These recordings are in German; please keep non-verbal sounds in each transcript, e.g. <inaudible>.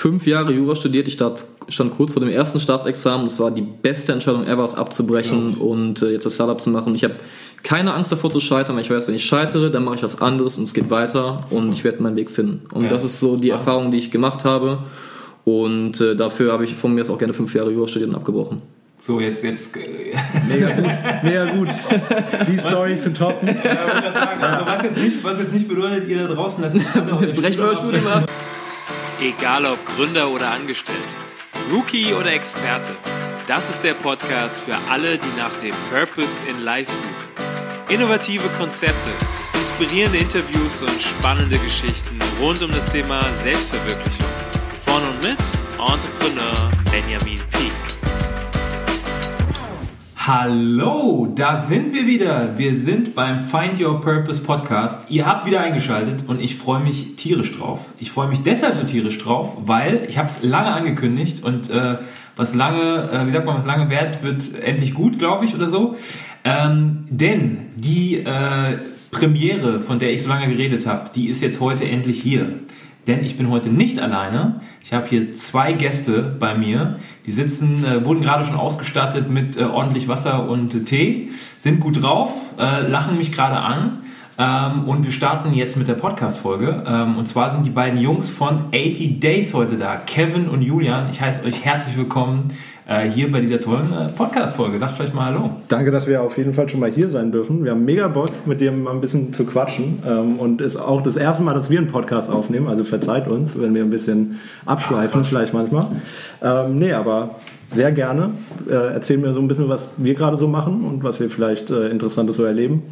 fünf Jahre Jura studiert. Ich stand, stand kurz vor dem ersten Staatsexamen. Es war die beste Entscheidung ever, es abzubrechen und äh, jetzt das Startup zu machen. Ich habe keine Angst davor zu scheitern, weil ich weiß, wenn ich scheitere, dann mache ich was anderes und es geht weiter Super. und ich werde meinen Weg finden. Und ja. das ist so die Erfahrung, die ich gemacht habe. Und äh, dafür habe ich von mir jetzt auch gerne fünf Jahre Jura studiert und abgebrochen. So, jetzt, jetzt. Äh, mega gut, <laughs> mega gut. Die Story zu toppen. Ja, sagen, also was, jetzt nicht, was jetzt nicht bedeutet, ihr da draußen, dass <laughs> Brecht euer Studium ab. Egal ob Gründer oder Angestellt, Rookie oder Experte, das ist der Podcast für alle, die nach dem Purpose in Life suchen. Innovative Konzepte, inspirierende Interviews und spannende Geschichten rund um das Thema Selbstverwirklichung. Von und mit Entrepreneur Benjamin Peak. Hallo, da sind wir wieder. Wir sind beim Find Your Purpose Podcast. Ihr habt wieder eingeschaltet und ich freue mich tierisch drauf. Ich freue mich deshalb so tierisch drauf, weil ich habe es lange angekündigt und äh, was lange, äh, wie sagt man, was lange wert wird, endlich gut, glaube ich, oder so. Ähm, denn die äh, Premiere, von der ich so lange geredet habe, die ist jetzt heute endlich hier denn ich bin heute nicht alleine. Ich habe hier zwei Gäste bei mir. Die sitzen, äh, wurden gerade schon ausgestattet mit äh, ordentlich Wasser und äh, Tee, sind gut drauf, äh, lachen mich gerade an. Ähm, und wir starten jetzt mit der Podcast-Folge. Ähm, und zwar sind die beiden Jungs von 80 Days heute da, Kevin und Julian. Ich heiße euch herzlich willkommen äh, hier bei dieser tollen äh, Podcast-Folge. Sagt vielleicht mal Hallo. Danke, dass wir auf jeden Fall schon mal hier sein dürfen. Wir haben mega Bock, mit dir mal ein bisschen zu quatschen. Ähm, und ist auch das erste Mal, dass wir einen Podcast aufnehmen. Also verzeiht uns, wenn wir ein bisschen abschweifen, Ach, vielleicht manchmal. Ähm, nee, aber sehr gerne. Äh, erzählen wir so ein bisschen, was wir gerade so machen und was wir vielleicht äh, Interessantes so erleben.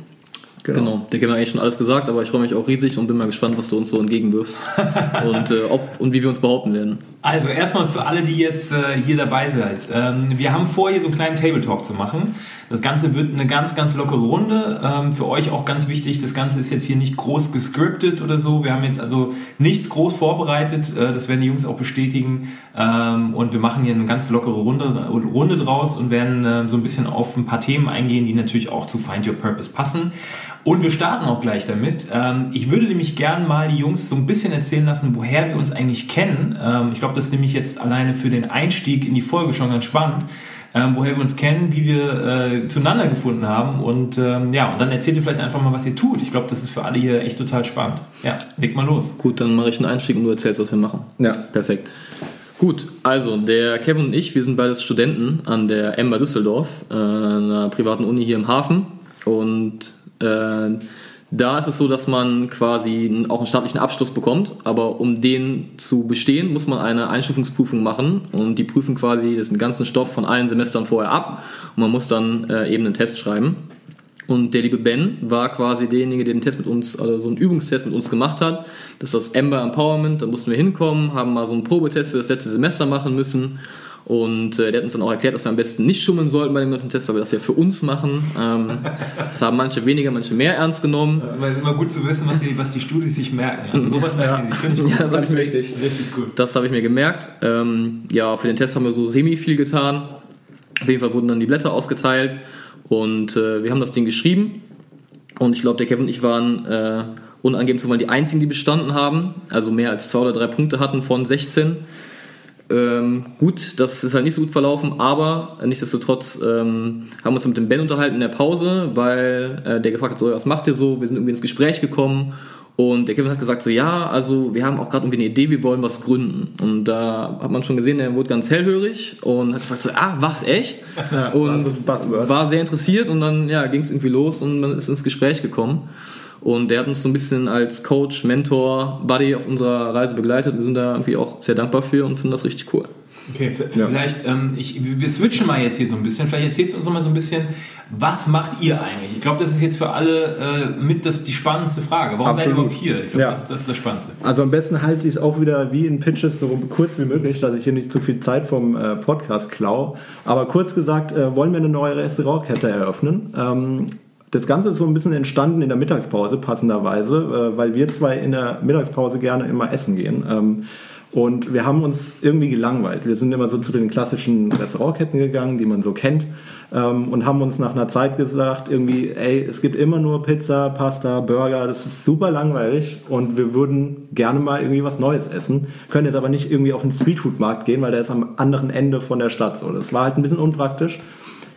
Genau. genau. Der haben wir eigentlich schon alles gesagt, aber ich freue mich auch riesig und bin mal gespannt, was du uns so entgegenwirfst <laughs> und, äh, ob und wie wir uns behaupten werden. Also erstmal für alle, die jetzt äh, hier dabei seid. Ähm, wir haben vor, hier so einen kleinen Table Talk zu machen. Das Ganze wird eine ganz, ganz lockere Runde. Ähm, für euch auch ganz wichtig, das Ganze ist jetzt hier nicht groß gescriptet oder so. Wir haben jetzt also nichts groß vorbereitet. Äh, das werden die Jungs auch bestätigen. Ähm, und wir machen hier eine ganz lockere Runde, Runde draus und werden äh, so ein bisschen auf ein paar Themen eingehen, die natürlich auch zu Find Your Purpose passen. Und wir starten auch gleich damit. Ähm, ich würde nämlich gern mal die Jungs so ein bisschen erzählen lassen, woher wir uns eigentlich kennen. Ähm, ich glaube, das ist nämlich jetzt alleine für den Einstieg in die Folge schon ganz spannend. Ähm, woher wir uns kennen, wie wir äh, zueinander gefunden haben und ähm, ja, und dann erzählt ihr vielleicht einfach mal, was ihr tut. Ich glaube, das ist für alle hier echt total spannend. Ja, leg mal los. Gut, dann mache ich einen Einstieg und du erzählst, was wir machen. Ja. Perfekt. Gut, also der Kevin und ich, wir sind beides Studenten an der Ember Düsseldorf, äh, einer privaten Uni hier im Hafen und äh, da ist es so, dass man quasi auch einen staatlichen Abschluss bekommt, aber um den zu bestehen, muss man eine Einstufungsprüfung machen und die prüfen quasi den ganzen Stoff von allen Semestern vorher ab und man muss dann äh, eben einen Test schreiben. Und der liebe Ben war quasi derjenige, der den Test mit uns, also so einen Übungstest mit uns gemacht hat. Das ist das Ember Empowerment, da mussten wir hinkommen, haben mal so einen Probetest für das letzte Semester machen müssen und äh, der hat uns dann auch erklärt, dass wir am besten nicht schummeln sollten bei dem ganzen Test, weil wir das ja für uns machen. Ähm, <laughs> das haben manche weniger, manche mehr ernst genommen. Es ist immer gut zu wissen, was die, was die Studis sich merken. Also sowas merken die sich. Ich. Ja, das, das ist richtig. Richtig gut. Das habe ich mir gemerkt. Ähm, ja, für den Test haben wir so semi viel getan. Auf jeden Fall wurden dann die Blätter ausgeteilt und äh, wir haben das Ding geschrieben. Und ich glaube, der Kevin und ich waren äh, unangegeben zu wollen die einzigen, die bestanden haben. Also mehr als zwei oder drei Punkte hatten von 16. Ähm, gut, das ist halt nicht so gut verlaufen, aber nichtsdestotrotz ähm, haben wir uns mit dem Ben unterhalten in der Pause, weil äh, der gefragt hat, so, was macht ihr so? Wir sind irgendwie ins Gespräch gekommen und der Kevin hat gesagt, so ja, also wir haben auch gerade irgendwie eine Idee, wir wollen was gründen. Und da hat man schon gesehen, er wurde ganz hellhörig und hat gefragt, so, ah, was, echt? <laughs> Und war sehr interessiert und dann ja, ging es irgendwie los und man ist ins Gespräch gekommen. Und der hat uns so ein bisschen als Coach, Mentor, Buddy auf unserer Reise begleitet. Wir sind da irgendwie auch sehr dankbar für und finden das richtig cool. Okay, vielleicht, ja. ähm, ich, wir switchen mal jetzt hier so ein bisschen. Vielleicht erzählst du uns noch mal so ein bisschen, was macht ihr eigentlich? Ich glaube, das ist jetzt für alle äh, mit das, die spannendste Frage. Warum Absolut. seid ihr überhaupt hier? Ich glaube, ja. das, das, ist das Spannendste. Also am besten halte ich es auch wieder wie in Pitches so kurz wie möglich, dass ich hier nicht zu viel Zeit vom äh, Podcast klaue. Aber kurz gesagt, äh, wollen wir eine neue Restaurantkette eröffnen. Ähm, das Ganze ist so ein bisschen entstanden in der Mittagspause, passenderweise, äh, weil wir zwei in der Mittagspause gerne immer essen gehen. Ähm, Und wir haben uns irgendwie gelangweilt. Wir sind immer so zu den klassischen Restaurantketten gegangen, die man so kennt, ähm, und haben uns nach einer Zeit gesagt, irgendwie, ey, es gibt immer nur Pizza, Pasta, Burger, das ist super langweilig und wir würden gerne mal irgendwie was Neues essen, können jetzt aber nicht irgendwie auf den Streetfood-Markt gehen, weil der ist am anderen Ende von der Stadt. So, das war halt ein bisschen unpraktisch.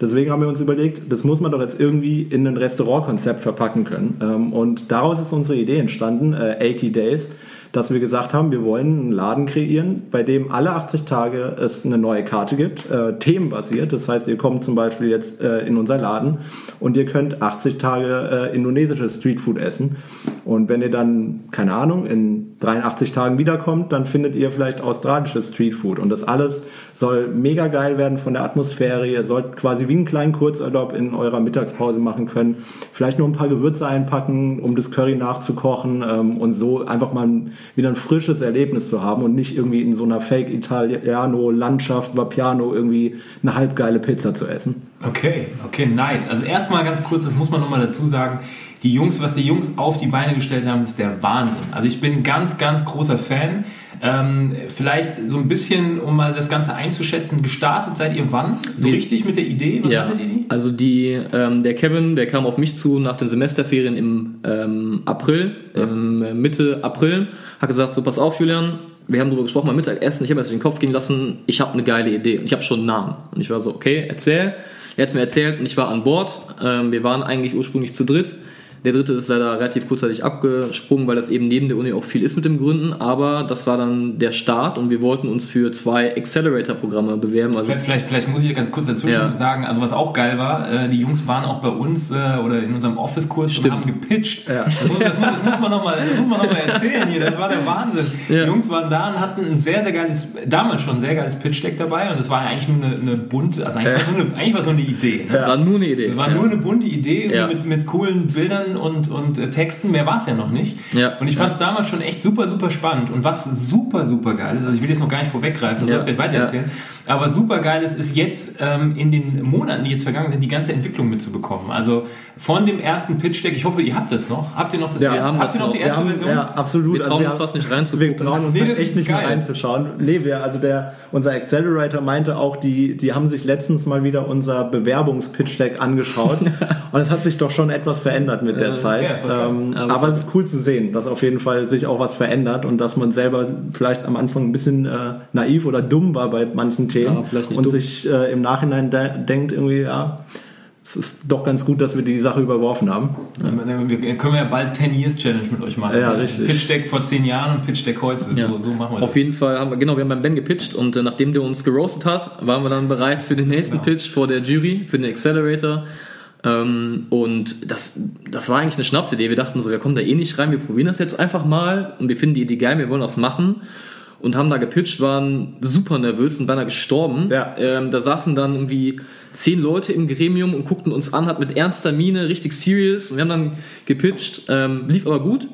Deswegen haben wir uns überlegt, das muss man doch jetzt irgendwie in ein Restaurantkonzept verpacken können. Ähm, und daraus ist unsere Idee entstanden, 80 äh, Days dass wir gesagt haben, wir wollen einen Laden kreieren, bei dem alle 80 Tage es eine neue Karte gibt, äh, themenbasiert. Das heißt, ihr kommt zum Beispiel jetzt äh, in unser Laden und ihr könnt 80 Tage äh, indonesisches Streetfood essen. Und wenn ihr dann, keine Ahnung, in 83 Tagen wiederkommt, dann findet ihr vielleicht australisches Streetfood. Und das alles soll mega geil werden von der Atmosphäre. Ihr sollt quasi wie einen kleinen Kurzurlaub in eurer Mittagspause machen können. Vielleicht nur ein paar Gewürze einpacken, um das Curry nachzukochen ähm, und so einfach mal ein, wieder ein frisches Erlebnis zu haben und nicht irgendwie in so einer Fake Italiano Landschaft, Vapiano irgendwie eine halbgeile Pizza zu essen. Okay, okay, nice. Also erstmal ganz kurz, das muss man nochmal dazu sagen die Jungs, was die Jungs auf die Beine gestellt haben, ist der Wahnsinn. Also ich bin ganz, ganz großer Fan. Ähm, vielleicht so ein bisschen, um mal das Ganze einzuschätzen, gestartet seid ihr wann? So Wie? richtig mit der Idee? Was ja, die? also die, ähm, der Kevin, der kam auf mich zu nach den Semesterferien im ähm, April, ja. im Mitte April, hat gesagt, so pass auf Julian, wir haben darüber gesprochen beim Mittagessen, ich habe mir das in den Kopf gehen lassen, ich habe eine geile Idee und ich habe schon einen Namen. Und ich war so, okay, erzähl. Er hat mir erzählt und ich war an Bord. Ähm, wir waren eigentlich ursprünglich zu dritt. Der dritte ist leider relativ kurzzeitig abgesprungen, weil das eben neben der Uni auch viel ist mit dem Gründen. Aber das war dann der Start und wir wollten uns für zwei Accelerator-Programme bewerben. Also vielleicht, vielleicht, vielleicht, muss ich ganz kurz dazwischen ja. sagen, also was auch geil war, äh, die Jungs waren auch bei uns äh, oder in unserem Office-Kurs und haben gepitcht. Ja. Das, muss, das, das, muss man nochmal noch erzählen hier, das war der Wahnsinn. Ja. Die Jungs waren da und hatten ein sehr, sehr geiles, damals schon ein sehr geiles Pitch-Deck dabei und das war eigentlich nur eine, eine bunte, also eigentlich, eigentlich war es nur eine Idee. Ne? Das war nur eine Idee. Das war nur eine bunte Idee mit, mit coolen Bildern und, und äh, Texten, mehr war es ja noch nicht. Ja. Und ich fand es ja. damals schon echt super, super spannend. Und was super, super geil ist, also ich will jetzt noch gar nicht vorweggreifen, ja. soll ich weiter erzählen, aber super geil ist, ist jetzt ähm, in den Monaten, die jetzt vergangen sind, die ganze Entwicklung mitzubekommen. Also von dem ersten Pitch-Deck, ich hoffe, ihr habt das noch. Habt ihr noch das ja, erste, habt ihr noch, noch die erste haben, Version? Ja, absolut. Wir trauen also uns fast nicht reinzugucken. Wir trauen uns nee, echt nicht geil. mehr reinzuschauen. Nee, wir, also der, unser Accelerator meinte auch, die, die haben sich letztens mal wieder unser Bewerbungs-Pitch-Deck angeschaut. <laughs> und es hat sich doch schon etwas verändert mit der Zeit. Ja, ähm, aber, aber es ist cool zu sehen, dass auf jeden Fall sich auch was verändert und dass man selber vielleicht am Anfang ein bisschen äh, naiv oder dumm war bei manchen Themen ja, und dumm. sich äh, im Nachhinein de denkt irgendwie, ja, es ist doch ganz gut, dass wir die Sache überworfen haben. Ja. Wir können ja bald 10 Years Challenge mit euch machen. Ja, richtig. Pitch Deck vor 10 Jahren und Pitch Deck heute. Ja. So, so, machen wir Auf das. jeden Fall haben wir, genau, wir haben beim Ben gepitcht und äh, nachdem der uns geroastet hat, waren wir dann bereit für den nächsten genau. Pitch vor der Jury, für den Accelerator. Ähm, und das, das war eigentlich eine Schnapsidee. Wir dachten so, wir kommen da eh nicht rein, wir probieren das jetzt einfach mal und wir finden die Idee geil, wir wollen das machen und haben da gepitcht, waren super nervös und beinahe gestorben. Ja. Ähm, da saßen dann irgendwie zehn Leute im Gremium und guckten uns an, hat mit ernster Miene, richtig serious. Und wir haben dann gepitcht, ähm, lief aber gut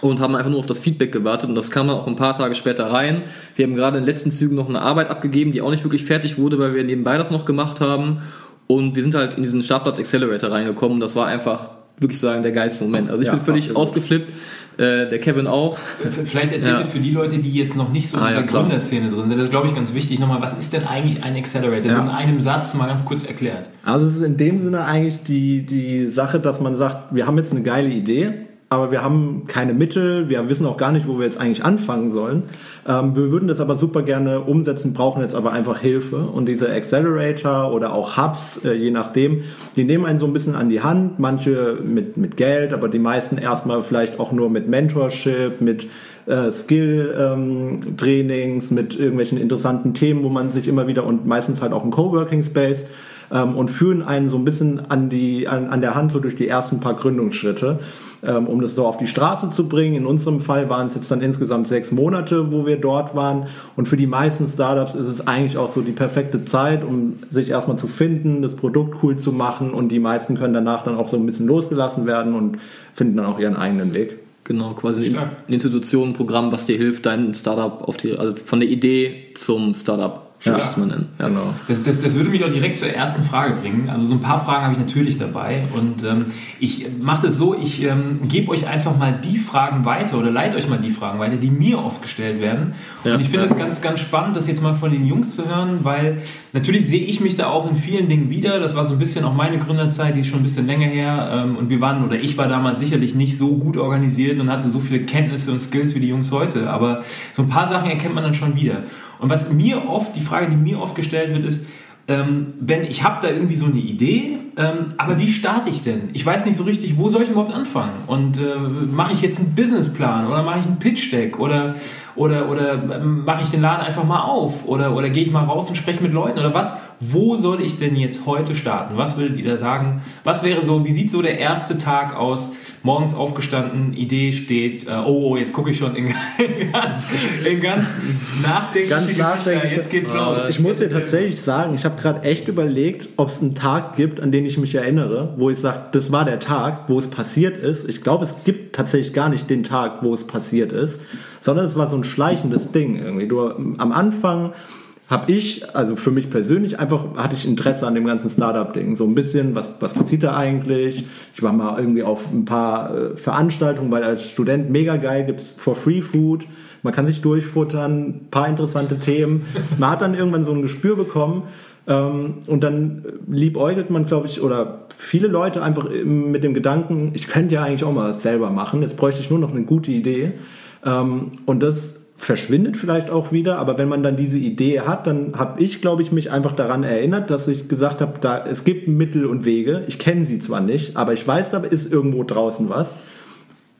und haben einfach nur auf das Feedback gewartet und das kam dann auch ein paar Tage später rein. Wir haben gerade in den letzten Zügen noch eine Arbeit abgegeben, die auch nicht wirklich fertig wurde, weil wir nebenbei das noch gemacht haben und wir sind halt in diesen Startplatz Accelerator reingekommen. Das war einfach wirklich sagen der geilste Moment. Also ich ja, bin völlig absolut. ausgeflippt. Äh, der Kevin auch. Vielleicht erzählt ja. für die Leute, die jetzt noch nicht so in ah, der ja, Gründerszene drin sind, das ist, glaube ich, ganz wichtig nochmal, was ist denn eigentlich ein Accelerator? Ja. So in einem Satz mal ganz kurz erklärt. Also es ist in dem Sinne eigentlich die, die Sache, dass man sagt, wir haben jetzt eine geile Idee, aber wir haben keine Mittel, wir wissen auch gar nicht, wo wir jetzt eigentlich anfangen sollen. Ähm, wir würden das aber super gerne umsetzen, brauchen jetzt aber einfach Hilfe. Und diese Accelerator oder auch Hubs, äh, je nachdem, die nehmen einen so ein bisschen an die Hand, manche mit, mit Geld, aber die meisten erstmal vielleicht auch nur mit Mentorship, mit äh, Skill-Trainings, ähm, mit irgendwelchen interessanten Themen, wo man sich immer wieder und meistens halt auch ein Coworking Space ähm, und führen einen so ein bisschen an, die, an, an der Hand so durch die ersten paar Gründungsschritte ähm, um das so auf die Straße zu bringen. In unserem Fall waren es jetzt dann insgesamt sechs Monate, wo wir dort waren. Und für die meisten Startups ist es eigentlich auch so die perfekte Zeit, um sich erstmal zu finden, das Produkt cool zu machen. Und die meisten können danach dann auch so ein bisschen losgelassen werden und finden dann auch ihren eigenen Weg. Genau, quasi ein Institutionenprogramm, was dir hilft, dein Startup auf die, also von der Idee zum Startup So Ja. mal nennen. Ja. Genau. Das, das, das würde mich auch direkt zur ersten Frage bringen. Also so ein paar Fragen habe ich natürlich dabei. Und ähm, ich mache das so, ich ähm, gebe euch einfach mal die Fragen weiter oder leite euch mal die Fragen weiter, die mir oft gestellt werden. Ja, und ich finde es ja. ganz, ganz spannend, das jetzt mal von den Jungs zu hören, weil natürlich sehe ich mich da auch in vielen Dingen wieder. Das war so ein bisschen auch meine Gründerzeit, die ist schon ein bisschen länger her. Ähm, und wir waren, oder ich war damals sicherlich nicht so gut organisiert und hatte so viele Kenntnisse und Skills wie die Jungs heute. Aber so ein paar Sachen erkennt man dann schon wieder. Und was mir oft, die Frage, die mir oft gestellt wird, ist, ähm, wenn ich habe da irgendwie so eine Idee, ähm, aber wie starte ich denn? Ich weiß nicht so richtig, wo soll ich überhaupt anfangen? Und äh, mache ich jetzt einen Businessplan oder mache ich einen Pitch Deck oder oder oder mache ich den Laden einfach mal auf oder oder gehe ich mal raus und spreche mit Leuten oder was? Wo soll ich denn jetzt heute starten? Was würdet ihr da sagen? Was wäre so? Wie sieht so der erste Tag aus? Morgens aufgestanden, Idee steht. Äh, oh, oh, jetzt gucke ich schon in, in <laughs> ganz, in ganz nachdenkliche Ganz nachdenklich. Jetzt geht's Ja, los. Ich muss dir tatsächlich sagen, ich habe gerade echt überlegt, ob es einen Tag gibt, an den ich mich erinnere, wo ich sage, das war der Tag, wo es passiert ist. Ich glaube, es gibt tatsächlich gar nicht den Tag, wo es passiert ist, sondern es war so ein schleichendes Ding irgendwie. Du, am Anfang habe ich, also für mich persönlich, einfach hatte ich Interesse an dem ganzen Startup-Ding. So ein bisschen, was, was passiert da eigentlich? Ich war mal irgendwie auf ein paar äh, Veranstaltungen, weil als Student mega geil gibt's for free Food. Man kann sich durchfuttern, ein paar interessante Themen. Man hat dann irgendwann so ein Gespür bekommen. Ähm, und dann liebäugelt man, glaube ich, oder viele Leute einfach mit dem Gedanken, ich könnte ja eigentlich auch mal selber machen. Jetzt bräuchte ich nur noch eine gute Idee. Ähm, und das verschwindet vielleicht auch wieder, aber wenn man dann diese Idee hat, dann habe ich, glaube ich, mich einfach daran erinnert, dass ich gesagt habe, da es gibt Mittel und Wege. Ich kenne sie zwar nicht, aber ich weiß, da ist irgendwo draußen was.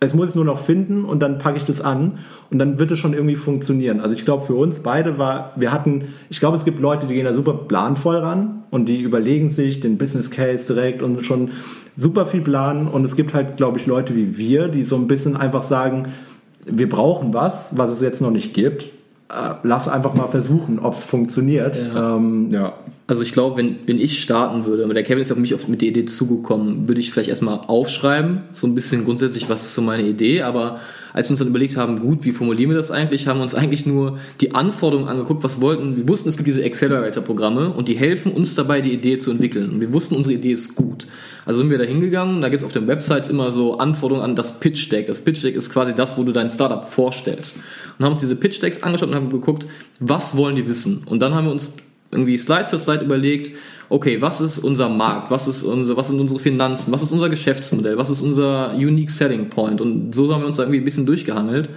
Es muss es nur noch finden und dann packe ich das an und dann wird es schon irgendwie funktionieren. Also ich glaube für uns beide war, wir hatten, ich glaube es gibt Leute, die gehen da super planvoll ran und die überlegen sich den Business Case direkt und schon super viel planen und es gibt halt, glaube ich, Leute wie wir, die so ein bisschen einfach sagen, wir brauchen was, was es jetzt noch nicht gibt. Äh, lass einfach mal versuchen, ob es funktioniert. Ja. Ähm, ja. Also ich glaube, wenn, wenn ich starten würde, aber der Kevin ist auf mich auf, mit der Idee zugekommen, würde ich vielleicht erstmal aufschreiben, so ein bisschen grundsätzlich, was ist so meine Idee, aber als wir uns dann überlegt haben, gut, wie formulieren wir das eigentlich, haben wir uns eigentlich nur die Anforderungen angeguckt, was wollten, wir wussten, es gibt diese Accelerator-Programme und die helfen uns dabei, die Idee zu entwickeln. Und wir wussten, unsere Idee ist gut. Also sind wir da hingegangen, da gibt es auf den Websites immer so Anforderungen an das Pitch Deck. Das Pitch Deck ist quasi das, wo du dein Startup vorstellst. Und haben uns diese Pitch Decks angeschaut und haben geguckt, was wollen die wissen? Und dann haben wir uns irgendwie Slide für Slide überlegt, okay, was ist unser Markt, was, ist unser, was sind unsere Finanzen, was ist unser Geschäftsmodell, was ist unser Unique Selling Point? Und so haben wir uns da irgendwie ein bisschen durchgehangelt.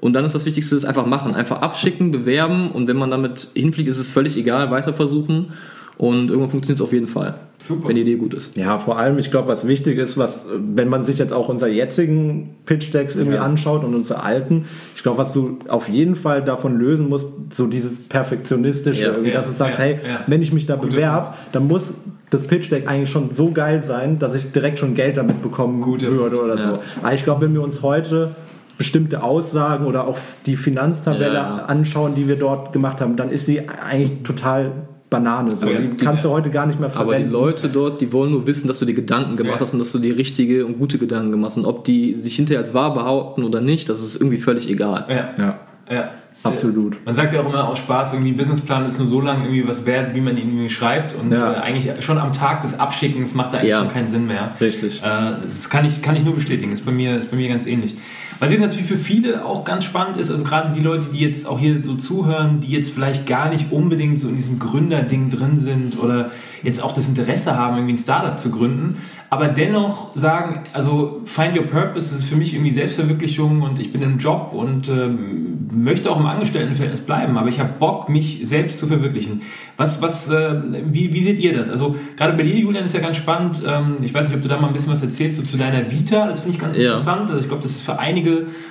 Und dann ist das Wichtigste, das einfach machen, einfach abschicken, bewerben. Und wenn man damit hinfliegt, ist es völlig egal, weiter versuchen. Und irgendwann funktioniert es auf jeden Fall, Super. wenn die Idee gut ist. Ja, vor allem, ich glaube, was wichtig ist, was, wenn man sich jetzt auch unsere jetzigen Pitch-Decks irgendwie Ja. anschaut und unsere alten, ich glaube, was du auf jeden Fall davon lösen musst, so dieses Perfektionistische, Ja, irgendwie, ja, dass du sagst, ja, hey, ja. wenn ich mich da bewerbe, dann muss das Pitch-Deck eigentlich schon so geil sein, dass ich direkt schon Geld damit bekommen Guter würde oder Ja. so. Aber ich glaube, wenn wir uns heute bestimmte Aussagen oder auch die Finanztabelle Ja. anschauen, die wir dort gemacht haben, dann ist sie eigentlich total Banane. So. Die die- kannst du heute gar nicht mehr verwenden. Aber die Leute dort, die wollen nur wissen, dass du dir Gedanken gemacht Ja. hast und dass du dir richtige und gute Gedanken gemacht hast. Und ob die sich hinterher als wahr behaupten oder nicht, das ist irgendwie völlig egal. Ja. Ja. ja. Absolut. Man sagt ja auch immer aus Spaß, irgendwie ein Businessplan ist nur so lange irgendwie was wert, wie man ihn irgendwie schreibt. Und Ja. äh, eigentlich schon am Tag des Abschickens macht da eigentlich Ja. schon keinen Sinn mehr. Richtig. Äh, das kann ich, kann ich nur bestätigen. Ist bei mir, ist bei mir ganz ähnlich. Was jetzt natürlich für viele auch ganz spannend ist, also gerade die Leute, die jetzt auch hier so zuhören, die jetzt vielleicht gar nicht unbedingt so in diesem Gründerding drin sind oder jetzt auch das Interesse haben, irgendwie ein Startup zu gründen, aber dennoch sagen, also Find Your Purpose das ist für mich irgendwie Selbstverwirklichung und ich bin im Job und ähm, möchte auch im Angestelltenverhältnis bleiben, aber ich habe Bock, mich selbst zu verwirklichen. Was, was, äh, wie, wie seht ihr das? Also gerade bei dir, Julian, ist ja ganz spannend. Ähm, ich weiß nicht, ob du da mal ein bisschen was erzählst so zu deiner Vita. Das finde ich ganz Ja. interessant. Also ich glaube, das ist für einige,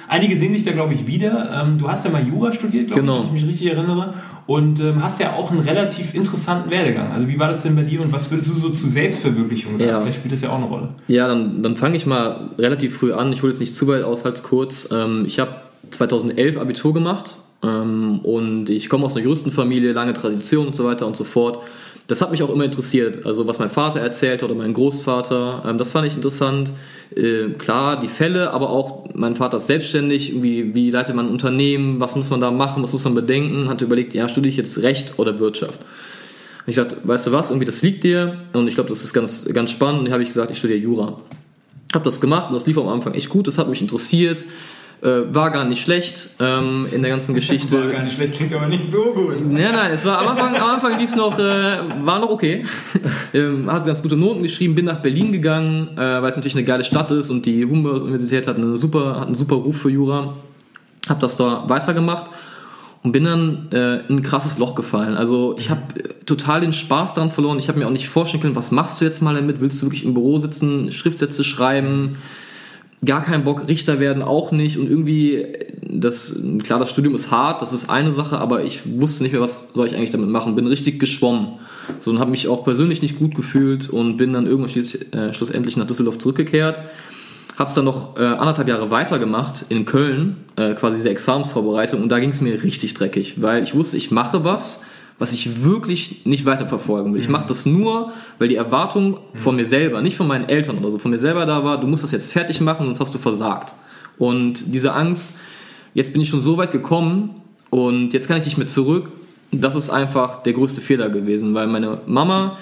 einige sehen sich da, glaube ich, wieder. Ähm, du hast ja mal Jura studiert, glaube Genau. ich, wenn ich mich richtig erinnere. Und ähm, hast ja auch einen relativ interessanten Werdegang. Also wie war das denn bei dir und was würdest du so zu Selbstverwirklichung sagen? Ja. Vielleicht spielt das ja auch eine Rolle. Ja, dann, dann fange ich mal relativ früh an. Ich hole jetzt nicht zu weit aus, halt's kurz. Ähm, ich habe 2011 Abitur gemacht ähm, und ich komme aus einer Juristenfamilie, lange Tradition und so weiter und so fort. Das hat mich auch immer interessiert. Also was mein Vater erzählt oder mein Großvater, ähm, das fand ich interessant. Äh, klar, die Fälle, aber auch mein Vater ist selbstständig. Wie, wie leitet man ein Unternehmen? Was muss man da machen? Was muss man bedenken? Hatte überlegt, ja, studiere ich jetzt Recht oder Wirtschaft? Und ich sagte, weißt du was, irgendwie das liegt dir und ich glaube, das ist ganz, ganz spannend. Und habe ich gesagt, ich studiere Jura. Habe das gemacht und das lief am Anfang echt gut, das hat mich interessiert. Äh, war gar nicht schlecht ähm, in der ganzen <laughs> Geschichte. War gar nicht schlecht, klingt aber nicht so gut. Ja, nein, es war am Anfang, am Anfang lief es noch, äh, war noch okay. <laughs> ähm, hat ganz gute Noten geschrieben, bin nach Berlin gegangen, äh, weil es natürlich eine geile Stadt ist und die Humboldt-Universität hat, eine super, hat einen super Ruf für Jura. Hab das da weitergemacht und bin dann äh, in ein krasses Loch gefallen. Also ich habe total den Spaß daran verloren. Ich habe mir auch nicht vorstellen können, was machst du jetzt mal damit? Willst du wirklich im Büro sitzen, Schriftsätze schreiben? Gar keinen Bock, Richter werden auch nicht und irgendwie, das, klar, das Studium ist hart, das ist eine Sache, aber ich wusste nicht mehr, was soll ich eigentlich damit machen, bin richtig geschwommen. So und habe mich auch persönlich nicht gut gefühlt und bin dann irgendwann schluss, äh, schlussendlich nach Düsseldorf zurückgekehrt. Hab's dann noch äh, anderthalb Jahre weitergemacht in Köln, äh, quasi diese Examensvorbereitung und da ging es mir richtig dreckig, weil ich wusste, ich mache was, was ich wirklich nicht weiterverfolgen will. Ich mache das nur, weil die Erwartung von mir selber, nicht von meinen Eltern oder so, von mir selber da war, du musst das jetzt fertig machen, sonst hast du versagt. Und diese Angst, jetzt bin ich schon so weit gekommen und jetzt kann ich nicht mehr zurück, das ist einfach der größte Fehler gewesen, weil meine Mama,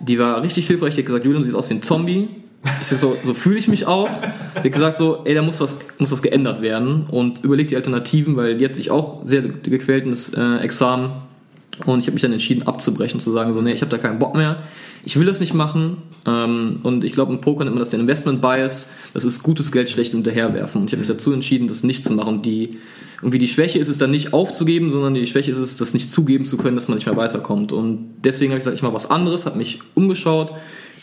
die war richtig hilfreich, die hat gesagt, Julian, du siehst aus wie ein Zombie. Ich so, so fühle ich mich auch. Die hat gesagt so, ey, da muss was, muss was geändert werden und überleg die Alternativen, weil die hat sich auch sehr gequält ins äh, Examen und ich habe mich dann entschieden abzubrechen, zu sagen, so, nee, ich habe da keinen Bock mehr. Ich will das nicht machen. Ähm, und ich glaube, im Poker nennt man das den Investment Bias. Das ist gutes Geld schlecht hinterherwerfen. Und ich habe mich dazu entschieden, das nicht zu machen. Die, irgendwie die Schwäche ist es dann nicht aufzugeben, sondern die Schwäche ist es, das nicht zugeben zu können, dass man nicht mehr weiterkommt. Und deswegen habe ich gesagt, ich mache was anderes, habe mich umgeschaut,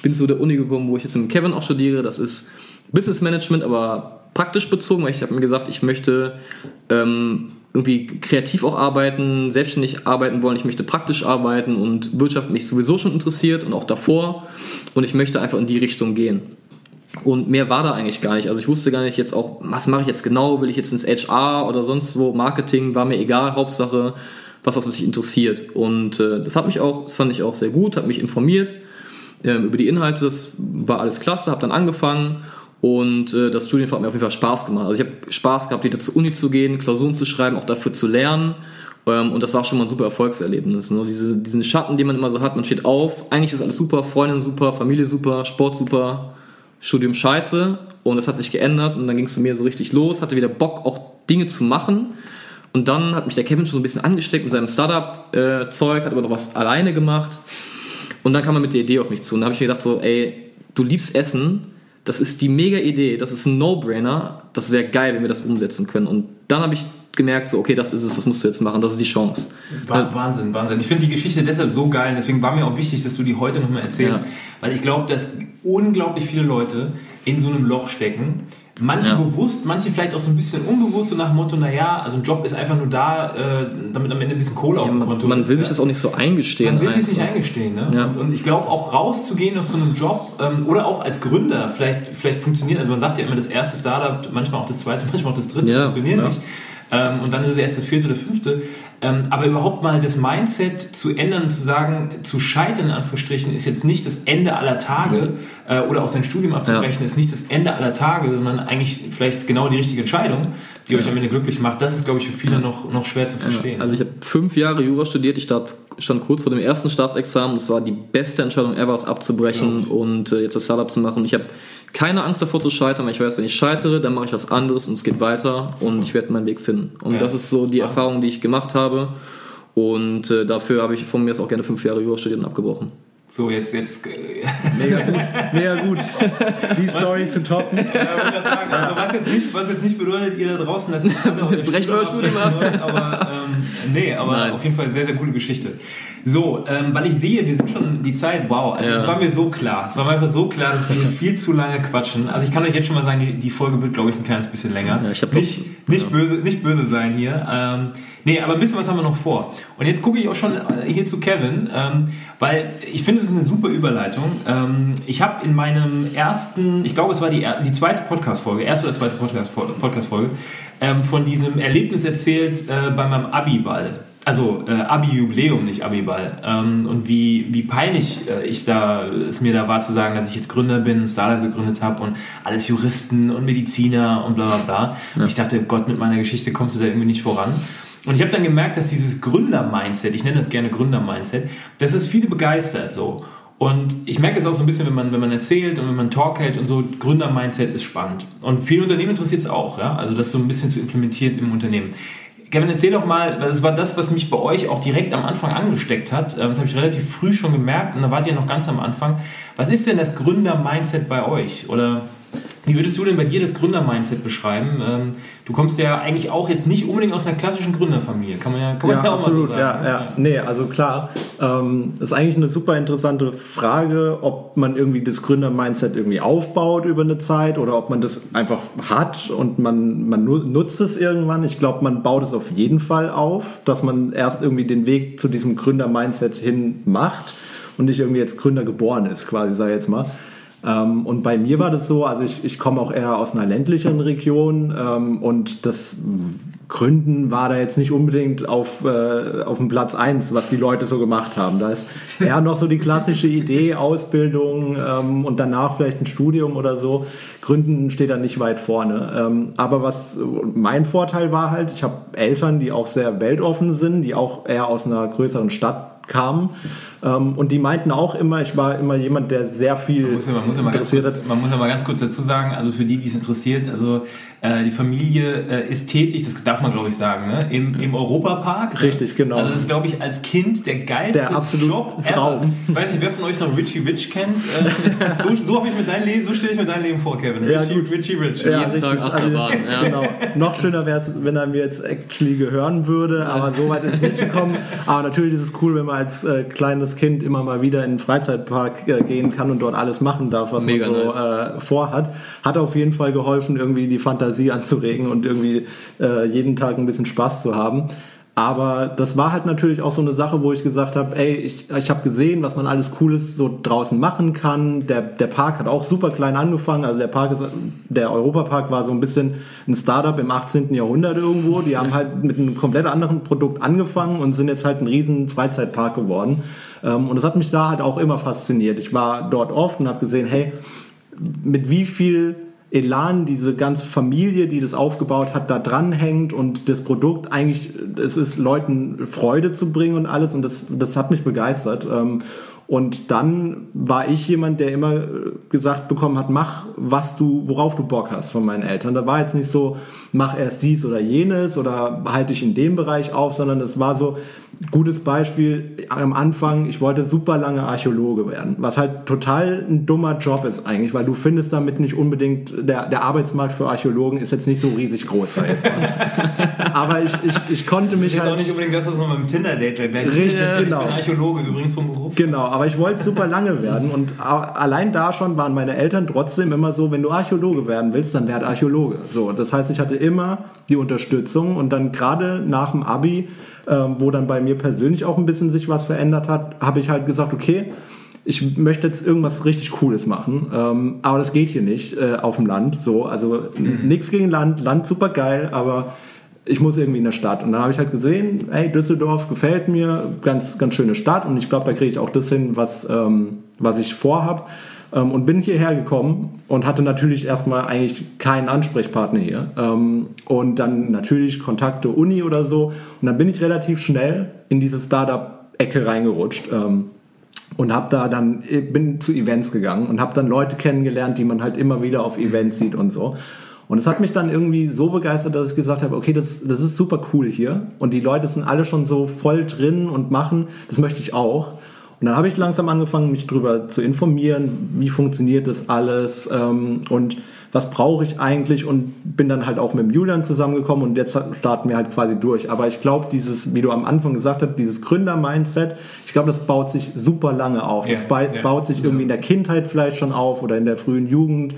bin zu der Uni gekommen, wo ich jetzt mit Kevin auch studiere. Das ist Business Management, aber praktisch bezogen, weil ich habe mir gesagt, ich möchte ähm, irgendwie kreativ auch arbeiten, selbstständig arbeiten wollen. Ich möchte praktisch arbeiten und Wirtschaft mich sowieso schon interessiert und auch davor. Und ich möchte einfach in die Richtung gehen. Und mehr war da eigentlich gar nicht. Also ich wusste gar nicht jetzt auch, was mache ich jetzt genau? Will ich jetzt ins HR oder sonst wo? Marketing war mir egal. Hauptsache was, was mich interessiert. Und äh, das hat mich auch, das fand ich auch sehr gut, hat mich informiert äh, über die Inhalte. Das war alles klasse, habe dann angefangen und äh, das Studienfach hat mir auf jeden Fall Spaß gemacht. Also ich habe Spaß gehabt, wieder zur Uni zu gehen, Klausuren zu schreiben, auch dafür zu lernen. Ähm, und das war schon mal ein super Erfolgserlebnis. Ne? Diese, diesen Schatten, den man immer so hat, man steht auf, eigentlich ist alles super, Freundin super, Familie super, Sport super, Studium scheiße. Und das hat sich geändert und dann ging es für mich so richtig los, hatte wieder Bock, auch Dinge zu machen. Und dann hat mich der Kevin schon so ein bisschen angesteckt mit seinem Startup-Zeug, hat aber noch was alleine gemacht. Und dann kam er mit der Idee auf mich zu. Und da habe ich mir gedacht so, ey, du liebst Essen, das ist die mega Idee, das ist ein No-Brainer, das wäre geil, wenn wir das umsetzen können. Und dann habe ich gemerkt, so, okay, das ist es, das musst du jetzt machen, das ist die Chance. Wahnsinn, Wahnsinn. Ich finde die Geschichte deshalb so geil, deswegen war mir auch wichtig, dass du die heute nochmal erzählst, ja. weil ich glaube, dass unglaublich viele Leute in so einem Loch stecken, Manche ja. bewusst, manche vielleicht auch so ein bisschen unbewusst, so nach dem Motto, naja, also ein Job ist einfach nur da, äh, damit am Ende ein bisschen Kohle ja, auf dem Konto man ist. Will sich das auch nicht so eingestehen. Man will sich nicht eingestehen. Ne? Ja. Und, und, ich glaube, auch rauszugehen aus so einem Job ähm, oder auch als Gründer, vielleicht, vielleicht funktioniert, also man sagt ja immer, das erste Startup, manchmal auch das zweite, <laughs> manchmal auch das dritte funktionieren nicht. Ähm, und dann ist es erst das vierte oder fünfte. Ähm, aber überhaupt mal das Mindset zu ändern, zu sagen, zu scheitern in Anführungsstrichen ist jetzt nicht das Ende aller Tage äh, oder auch sein Studium abzubrechen ja. ist nicht das Ende aller Tage, sondern eigentlich vielleicht genau die richtige Entscheidung, die ja. euch am Ende glücklich macht. Das ist, glaube ich, für viele noch, noch schwer zu verstehen. Also ich habe fünf Jahre Jura studiert, ich stand, stand kurz vor dem ersten Staatsexamen. Es war die beste Entscheidung ever, es abzubrechen und äh, jetzt das Startup zu machen. Ich habe keine Angst davor zu scheitern, weil ich weiß, wenn ich scheitere, dann mache ich was anderes und es geht weiter und ich werde meinen Weg finden. Und ja. das ist so die Erfahrung, die ich gemacht habe. Und äh, dafür habe ich von mir jetzt auch gerne fünf Jahre Jura studiert und abgebrochen. So, jetzt, jetzt. <laughs> Mega gut, mega gut. Die Story zu toppen. Ja, sagen, also was, jetzt nicht, was jetzt nicht bedeutet, ihr da draußen, dass ihr <laughs> Brecht euer Studium ab. <laughs> Aber, nee, aber Nein. auf jeden Fall sehr, sehr coole Geschichte. So, ähm, weil ich sehe, wir sind schon die Zeit, wow, also es war mir so klar. Es war mir einfach so klar, dass wir viel zu lange quatschen. Also ich kann euch jetzt schon mal sagen, die, die Folge wird, glaube ich, ein kleines bisschen länger. Ja, ich nicht, nicht, ja. böse, nicht böse sein hier. Ähm, nee, aber ein bisschen was haben wir noch vor. Und jetzt gucke ich auch schon äh, hier zu Kevin, ähm, weil ich finde, es ist eine super Überleitung. Ähm, ich habe in meinem ersten, ich glaube, es war die, die zweite Podcast-Folge, erste oder zweite Podcast-Folge, Podcast ähm, von diesem Erlebnis erzählt äh, bei meinem Abi-Ball also äh, Abi-Jubiläum, nicht Abi-Ball. Ähm, und wie, wie peinlich äh, ich da, es mir da war zu sagen, dass ich jetzt Gründer bin, Startup gegründet habe und alles Juristen und Mediziner und bla bla bla. Ja. Und ich dachte, Gott, mit meiner Geschichte kommst du da irgendwie nicht voran. Und ich habe dann gemerkt, dass dieses Gründer-Mindset, ich nenne das gerne Gründer-Mindset, dass es viele begeistert so. Und ich merke es auch so ein bisschen, wenn man, wenn man erzählt und wenn man Talk hält und so, Gründer-Mindset ist spannend. Und viele Unternehmen interessiert es auch, ja? also das so ein bisschen zu implementieren im Unternehmen. Kevin, erzähl doch mal, das war das, was mich bei euch auch direkt am Anfang angesteckt hat. Ähm, das habe ich relativ früh schon gemerkt und da wart ihr noch ganz am Anfang. Was ist denn das Gründer-Mindset bei euch? Oder wie würdest du denn bei dir das Gründer-Mindset beschreiben? Ähm, du kommst ja eigentlich auch jetzt nicht unbedingt aus einer klassischen Gründerfamilie, kann man ja, kann man ja, ja auch absolut, mal so sagen. Ja, ja. Nee, also klar, ähm, ist eigentlich eine super interessante Frage, ob man irgendwie das Gründer-Mindset irgendwie aufbaut über eine Zeit oder ob man das einfach hat und man, man nutzt es irgendwann. Ich glaube, man baut es auf jeden Fall auf, dass man erst irgendwie den Weg zu diesem Gründer-Mindset hin macht und nicht irgendwie jetzt Gründer geboren ist, quasi, sag ich jetzt mal. Ähm, und bei mir war das so, also ich, ich komme auch eher aus einer ländlichen Region ähm, und das Gründen war da jetzt nicht unbedingt auf, äh, auf dem Platz eins, was die Leute so gemacht haben. Da ist eher noch so die klassische Idee, Ausbildung ähm, und danach vielleicht ein Studium oder so. Gründen steht da nicht weit vorne. Ähm, aber was mein Vorteil war halt, ich habe Eltern, die auch sehr weltoffen sind, die auch eher aus einer größeren Stadt kamen ähm, und die meinten auch immer, ich war immer jemand, der sehr viel man muss ja, man muss ja mal ganz kurz, Man muss ja mal ganz kurz dazu sagen, also für die, die es interessiert, also äh, die Familie äh, ist tätig, das darf man glaube ich sagen, ne? Im, im Europapark. Richtig, genau. Also das ist glaube ich als Kind der geilste der absolute Job Traum. Ich weiß nicht, wer von euch noch Richie Rich kennt. Äh, <laughs> so so, ich mir dein Leben, so stelle ich mir dein Leben vor, Kevin. Ja, Richie, gut. Richie Rich. Ja, Jeden Tag Achterbahn. Also, ja. Genau. Noch schöner wäre es, wenn er mir jetzt actually gehören würde, aber so weit ist es nicht gekommen. Aber natürlich ist es cool, wenn man als äh, kleines Kind immer mal wieder in den Freizeitpark äh, gehen kann und dort alles machen darf, was Mega man so nice. äh, vorhat. Hat auf jeden Fall geholfen, irgendwie die Fantasie anzuregen und irgendwie äh, jeden Tag ein bisschen Spaß zu haben. Aber das war halt natürlich auch so eine Sache, wo ich gesagt habe, ey, ich, ich habe gesehen, was man alles Cooles so draußen machen kann. Der, der Park hat auch super klein angefangen. Also der Park ist, der Europapark war so ein bisschen ein Startup im 18. Jahrhundert irgendwo. Die haben halt mit einem komplett anderen Produkt angefangen und sind jetzt halt ein riesen Freizeitpark geworden. Ähm, und das hat mich da halt auch immer fasziniert. Ich war dort oft und habe gesehen, hey, mit wie viel Elan diese ganze Familie, die das aufgebaut hat, da dranhängt und das Produkt eigentlich, es ist Leuten Freude zu bringen und alles und das, das hat mich begeistert. Ähm, und dann war ich jemand, der immer gesagt bekommen hat, mach, was du, worauf du Bock hast von meinen Eltern. Da war jetzt nicht so, mach erst dies oder jenes oder halte dich in dem Bereich auf, sondern es war so, Gutes Beispiel am Anfang, ich wollte super lange Archäologe werden, was halt total ein dummer Job ist eigentlich, weil du findest damit nicht unbedingt, der, der Arbeitsmarkt für Archäologen ist jetzt nicht so riesig groß. <laughs> Aber ich, ich, ich konnte mich das halt... ist auch nicht unbedingt das, was man beim Tinder-Date Richtig, ja, genau. Ich bin Archäologe, übrigens vom Beruf. Genau, aber ich wollte super lange werden und allein da schon waren meine Eltern trotzdem immer so, wenn du Archäologe werden willst, dann werd Archäologe. So, das heißt, ich hatte immer die Unterstützung und dann gerade nach dem Abi ähm, wo dann bei mir persönlich auch ein bisschen sich was verändert hat, habe ich halt gesagt, okay, ich möchte jetzt irgendwas richtig Cooles machen, ähm, aber das geht hier nicht äh, auf dem Land. So, also mhm. nichts gegen Land, Land super geil, aber ich muss irgendwie in der Stadt. Und dann habe ich halt gesehen, hey, Düsseldorf gefällt mir, ganz, ganz schöne Stadt und ich glaube, da kriege ich auch das hin, was, ähm, was ich vorhabe. Ähm, und bin hierher gekommen und hatte natürlich erstmal eigentlich keinen Ansprechpartner hier. Ähm, und dann natürlich Kontakte Uni oder so. Und dann bin ich relativ schnell in diese Startup-Ecke reingerutscht. Ähm, und habe da dann bin zu Events gegangen und habe dann Leute kennengelernt, die man halt immer wieder auf Events sieht und so. Und es hat mich dann irgendwie so begeistert, dass ich gesagt habe, okay, das, das ist super cool hier. Und die Leute sind alle schon so voll drin und machen, das möchte ich auch. Und dann habe ich langsam angefangen, mich darüber zu informieren, wie funktioniert das alles ähm, und was brauche ich eigentlich und bin dann halt auch mit dem Julian zusammengekommen und jetzt starten wir halt quasi durch. Aber ich glaube, dieses, wie du am Anfang gesagt hast, dieses Gründer-Mindset, ich glaube, das baut sich super lange auf. Ja, das ja. baut sich irgendwie in der Kindheit vielleicht schon auf oder in der frühen Jugend.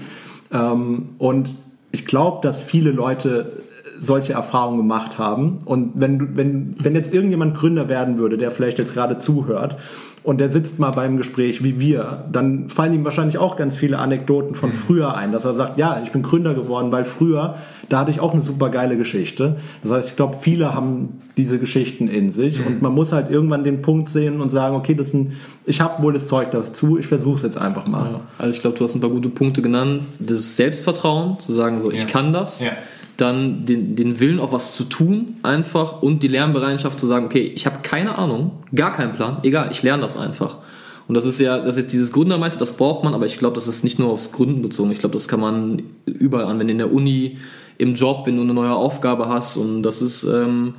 Ähm, und ich glaube, dass viele Leute solche Erfahrungen gemacht haben. Und wenn, wenn, wenn jetzt irgendjemand Gründer werden würde, der vielleicht jetzt gerade zuhört und der sitzt mal beim Gespräch wie wir, dann fallen ihm wahrscheinlich auch ganz viele Anekdoten von früher ein, dass er sagt, ja, ich bin Gründer geworden, weil früher, da hatte ich auch eine super geile Geschichte. Das heißt, ich glaube, viele haben diese Geschichten in sich und man muss halt irgendwann den Punkt sehen und sagen, okay, das sind, ich habe wohl das Zeug dazu, ich versuche es jetzt einfach mal. Ja. Also ich glaube, du hast ein paar gute Punkte genannt. Das Selbstvertrauen, zu sagen, so, ich Ja. kann das. Ja. Dann den, den Willen, auch was zu tun, einfach. Und die Lernbereitschaft zu sagen, okay, ich habe keine Ahnung, gar keinen Plan, egal, ich lerne das einfach. Und das ist ja, das ist jetzt dieses Gründermindset, das braucht man, aber ich glaube, das ist nicht nur aufs Gründen bezogen. Ich glaube, das kann man überall anwenden, in der Uni, im Job, wenn du eine neue Aufgabe hast. Und das ist, ähm,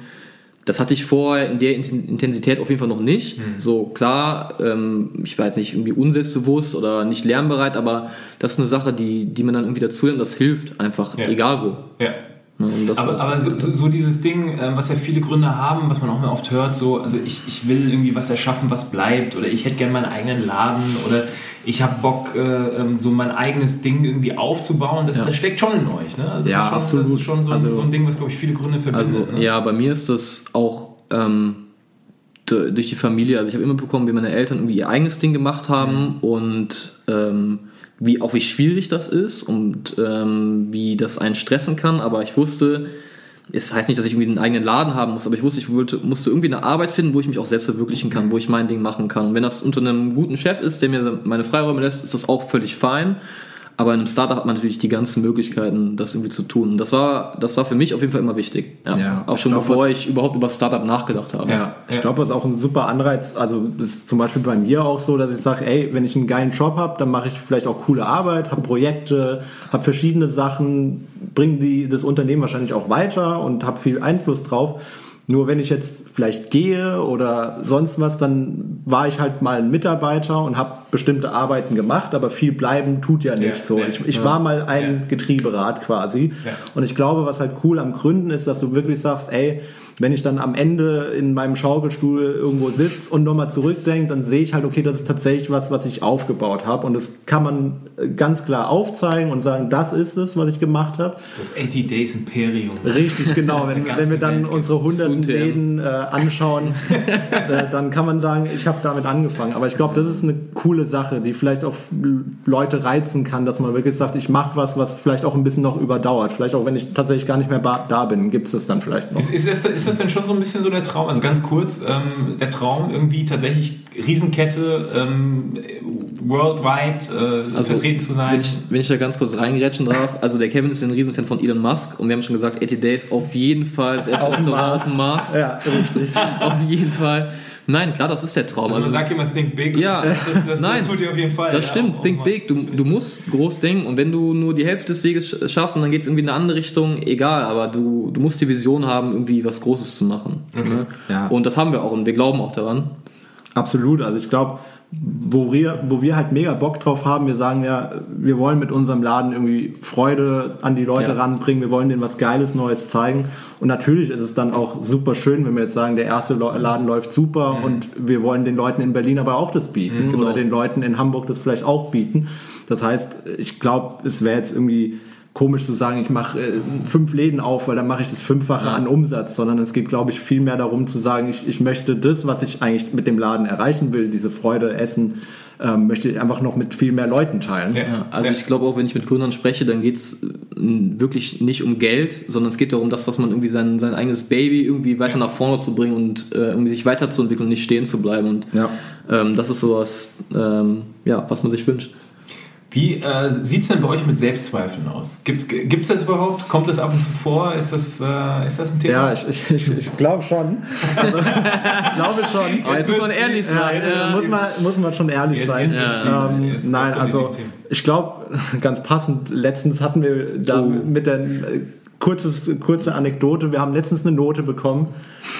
das hatte ich vorher in der Inten- Intensität auf jeden Fall noch nicht. So klar, ähm, ich war jetzt nicht irgendwie unselbstbewusst oder nicht lernbereit, aber das ist eine Sache, die, die man dann irgendwie dazu lernt, das hilft einfach, Ja. egal wo. Ja. Ne, das Aber, aber so, so so dieses Ding, ähm, was ja viele Gründer haben, was man auch mehr oft hört, so, also ich, ich will irgendwie was erschaffen, was bleibt, oder ich hätte gerne meinen eigenen Laden, oder ich habe Bock, äh, ähm, so mein eigenes Ding irgendwie aufzubauen, das, Ja. das steckt schon in euch. Ne? Also das Ja, ist schon, Das absolut. ist schon so, Also- so ein Ding, was, glaube ich, viele Gründe verbindet. Also ne? ja, bei mir ist das auch ähm, durch die Familie. Also ich habe immer bekommen, wie meine Eltern irgendwie ihr eigenes Ding gemacht haben und ähm, wie auch wie schwierig das ist und ähm, wie das einen stressen kann. Aber ich wusste, es heißt nicht, dass ich irgendwie einen eigenen Laden haben muss, aber ich wusste, ich wollte, musste irgendwie eine Arbeit finden, wo ich mich auch selbst verwirklichen kann, wo ich mein Ding machen kann. Und wenn das unter einem guten Chef ist, der mir meine Freiräume lässt, ist das auch völlig fein. Aber in einem Startup hat man natürlich die ganzen Möglichkeiten, das irgendwie zu tun. Und das war, das war für mich auf jeden Fall immer wichtig. Ja. Ja, auch schon glaub, bevor was- ich überhaupt über Startup nachgedacht habe. Ja. Ich glaube, das ist auch ein super Anreiz. Also das ist zum Beispiel bei mir auch so, dass ich sage, ey, wenn ich einen geilen Job habe, dann mache ich vielleicht auch coole Arbeit, habe Projekte, habe verschiedene Sachen, bringe die das Unternehmen wahrscheinlich auch weiter und habe viel Einfluss drauf. Nur wenn ich jetzt vielleicht gehe oder sonst was, dann war ich halt mal ein Mitarbeiter und habe bestimmte Arbeiten gemacht, aber viel bleiben tut ja nicht Ja, so. ja, ich ich ja. war mal ein Ja. Getrieberad quasi. Und ich glaube, was halt cool am Gründen ist, dass du wirklich sagst, ey, wenn ich dann am Ende in meinem Schaukelstuhl irgendwo sitze und nochmal zurückdenke, dann sehe ich halt, okay, das ist tatsächlich was, was ich aufgebaut habe. Und das kann man äh, ganz klar aufzeigen und sagen, das ist es, was ich gemacht habe. Das 80 Days Imperium. Richtig, genau. <laughs> Wenn, wenn wir dann Welt unsere hunderten. Läden äh, anschauen, <laughs> äh, dann kann man sagen, ich habe damit angefangen. Aber ich glaube, das ist eine coole Sache, die vielleicht auch Leute reizen kann, dass man wirklich sagt, ich mache was, was vielleicht auch ein bisschen noch überdauert. Vielleicht auch, wenn ich tatsächlich gar nicht mehr da bin, gibt es das dann vielleicht noch. Ist, ist, das, ist das denn schon so ein bisschen so der Traum? Also ganz kurz, ähm, der Traum irgendwie tatsächlich Riesenkette, ähm, worldwide äh, vertreten zu sein? Wenn ich, wenn ich da ganz kurz reingrätschen darf, also der Kevin ist ein Riesenfan von Elon Musk und wir haben schon gesagt, 80 Days auf jeden Fall, das erste Auf Restaurant Mars. auf dem Mars. Ja, richtig. <laughs> Auf jeden Fall. Nein, klar, das ist der Traum. also man Also, sagt immer Think Big. Ja, das, das, das, nein, das tut ihr auf jeden Fall. Das ja, stimmt, auch- think auch big. Du, du musst groß denken und wenn du nur die Hälfte des Weges sch- schaffst und dann geht es irgendwie in eine andere Richtung, egal, aber du, du musst die Vision haben, irgendwie was Großes zu machen. Ne? Ja. Und das haben wir auch und wir glauben auch daran. Absolut. Also ich glaube, wo wir, wo wir halt mega Bock drauf haben, wir sagen ja, wir wollen mit unserem Laden irgendwie Freude an die Leute Ja. ranbringen, wir wollen denen was Geiles Neues zeigen. Und natürlich ist es dann auch super schön, wenn wir jetzt sagen, der erste Laden läuft super und wir wollen den Leuten in Berlin aber auch das bieten genau. oder den Leuten in Hamburg das vielleicht auch bieten. Das heißt, ich glaube, es wäre jetzt irgendwie komisch zu sagen, ich mache äh, fünf Läden auf, weil dann mache ich das Fünffache an Umsatz, sondern es geht, glaube ich, viel mehr darum zu sagen, ich, ich möchte das, was ich eigentlich mit dem Laden erreichen will, diese Freude, Essen, ähm, möchte ich einfach noch mit viel mehr Leuten teilen. Ja. Ja, also Ja. ich glaube auch, wenn ich mit Gründern spreche, dann geht es wirklich nicht um Geld, sondern es geht darum, das, was man irgendwie sein, sein eigenes Baby irgendwie weiter nach vorne zu bringen und äh, irgendwie sich weiterzuentwickeln und nicht stehen zu bleiben. Und Ja. ähm, das ist sowas, ähm, ja, was man sich wünscht. Wie äh, sieht es denn bei euch mit Selbstzweifeln aus? Gibt es das überhaupt? Kommt das ab und zu vor? Ist das, äh, ist das ein Thema? Ja, ich, ich, ich, ich glaube schon. Also, ich glaube schon. <laughs> Aber jetzt muss man ehrlich Ja, sein. jetzt Ja. muss, man, muss man schon ehrlich Jetzt- sein. jetzt- jetzt- ähm, jetzt- jetzt nein, also ich glaube, ganz passend, letztens hatten wir da Oh. mit der äh, kurzes, kurze Anekdote, wir haben letztens eine Note bekommen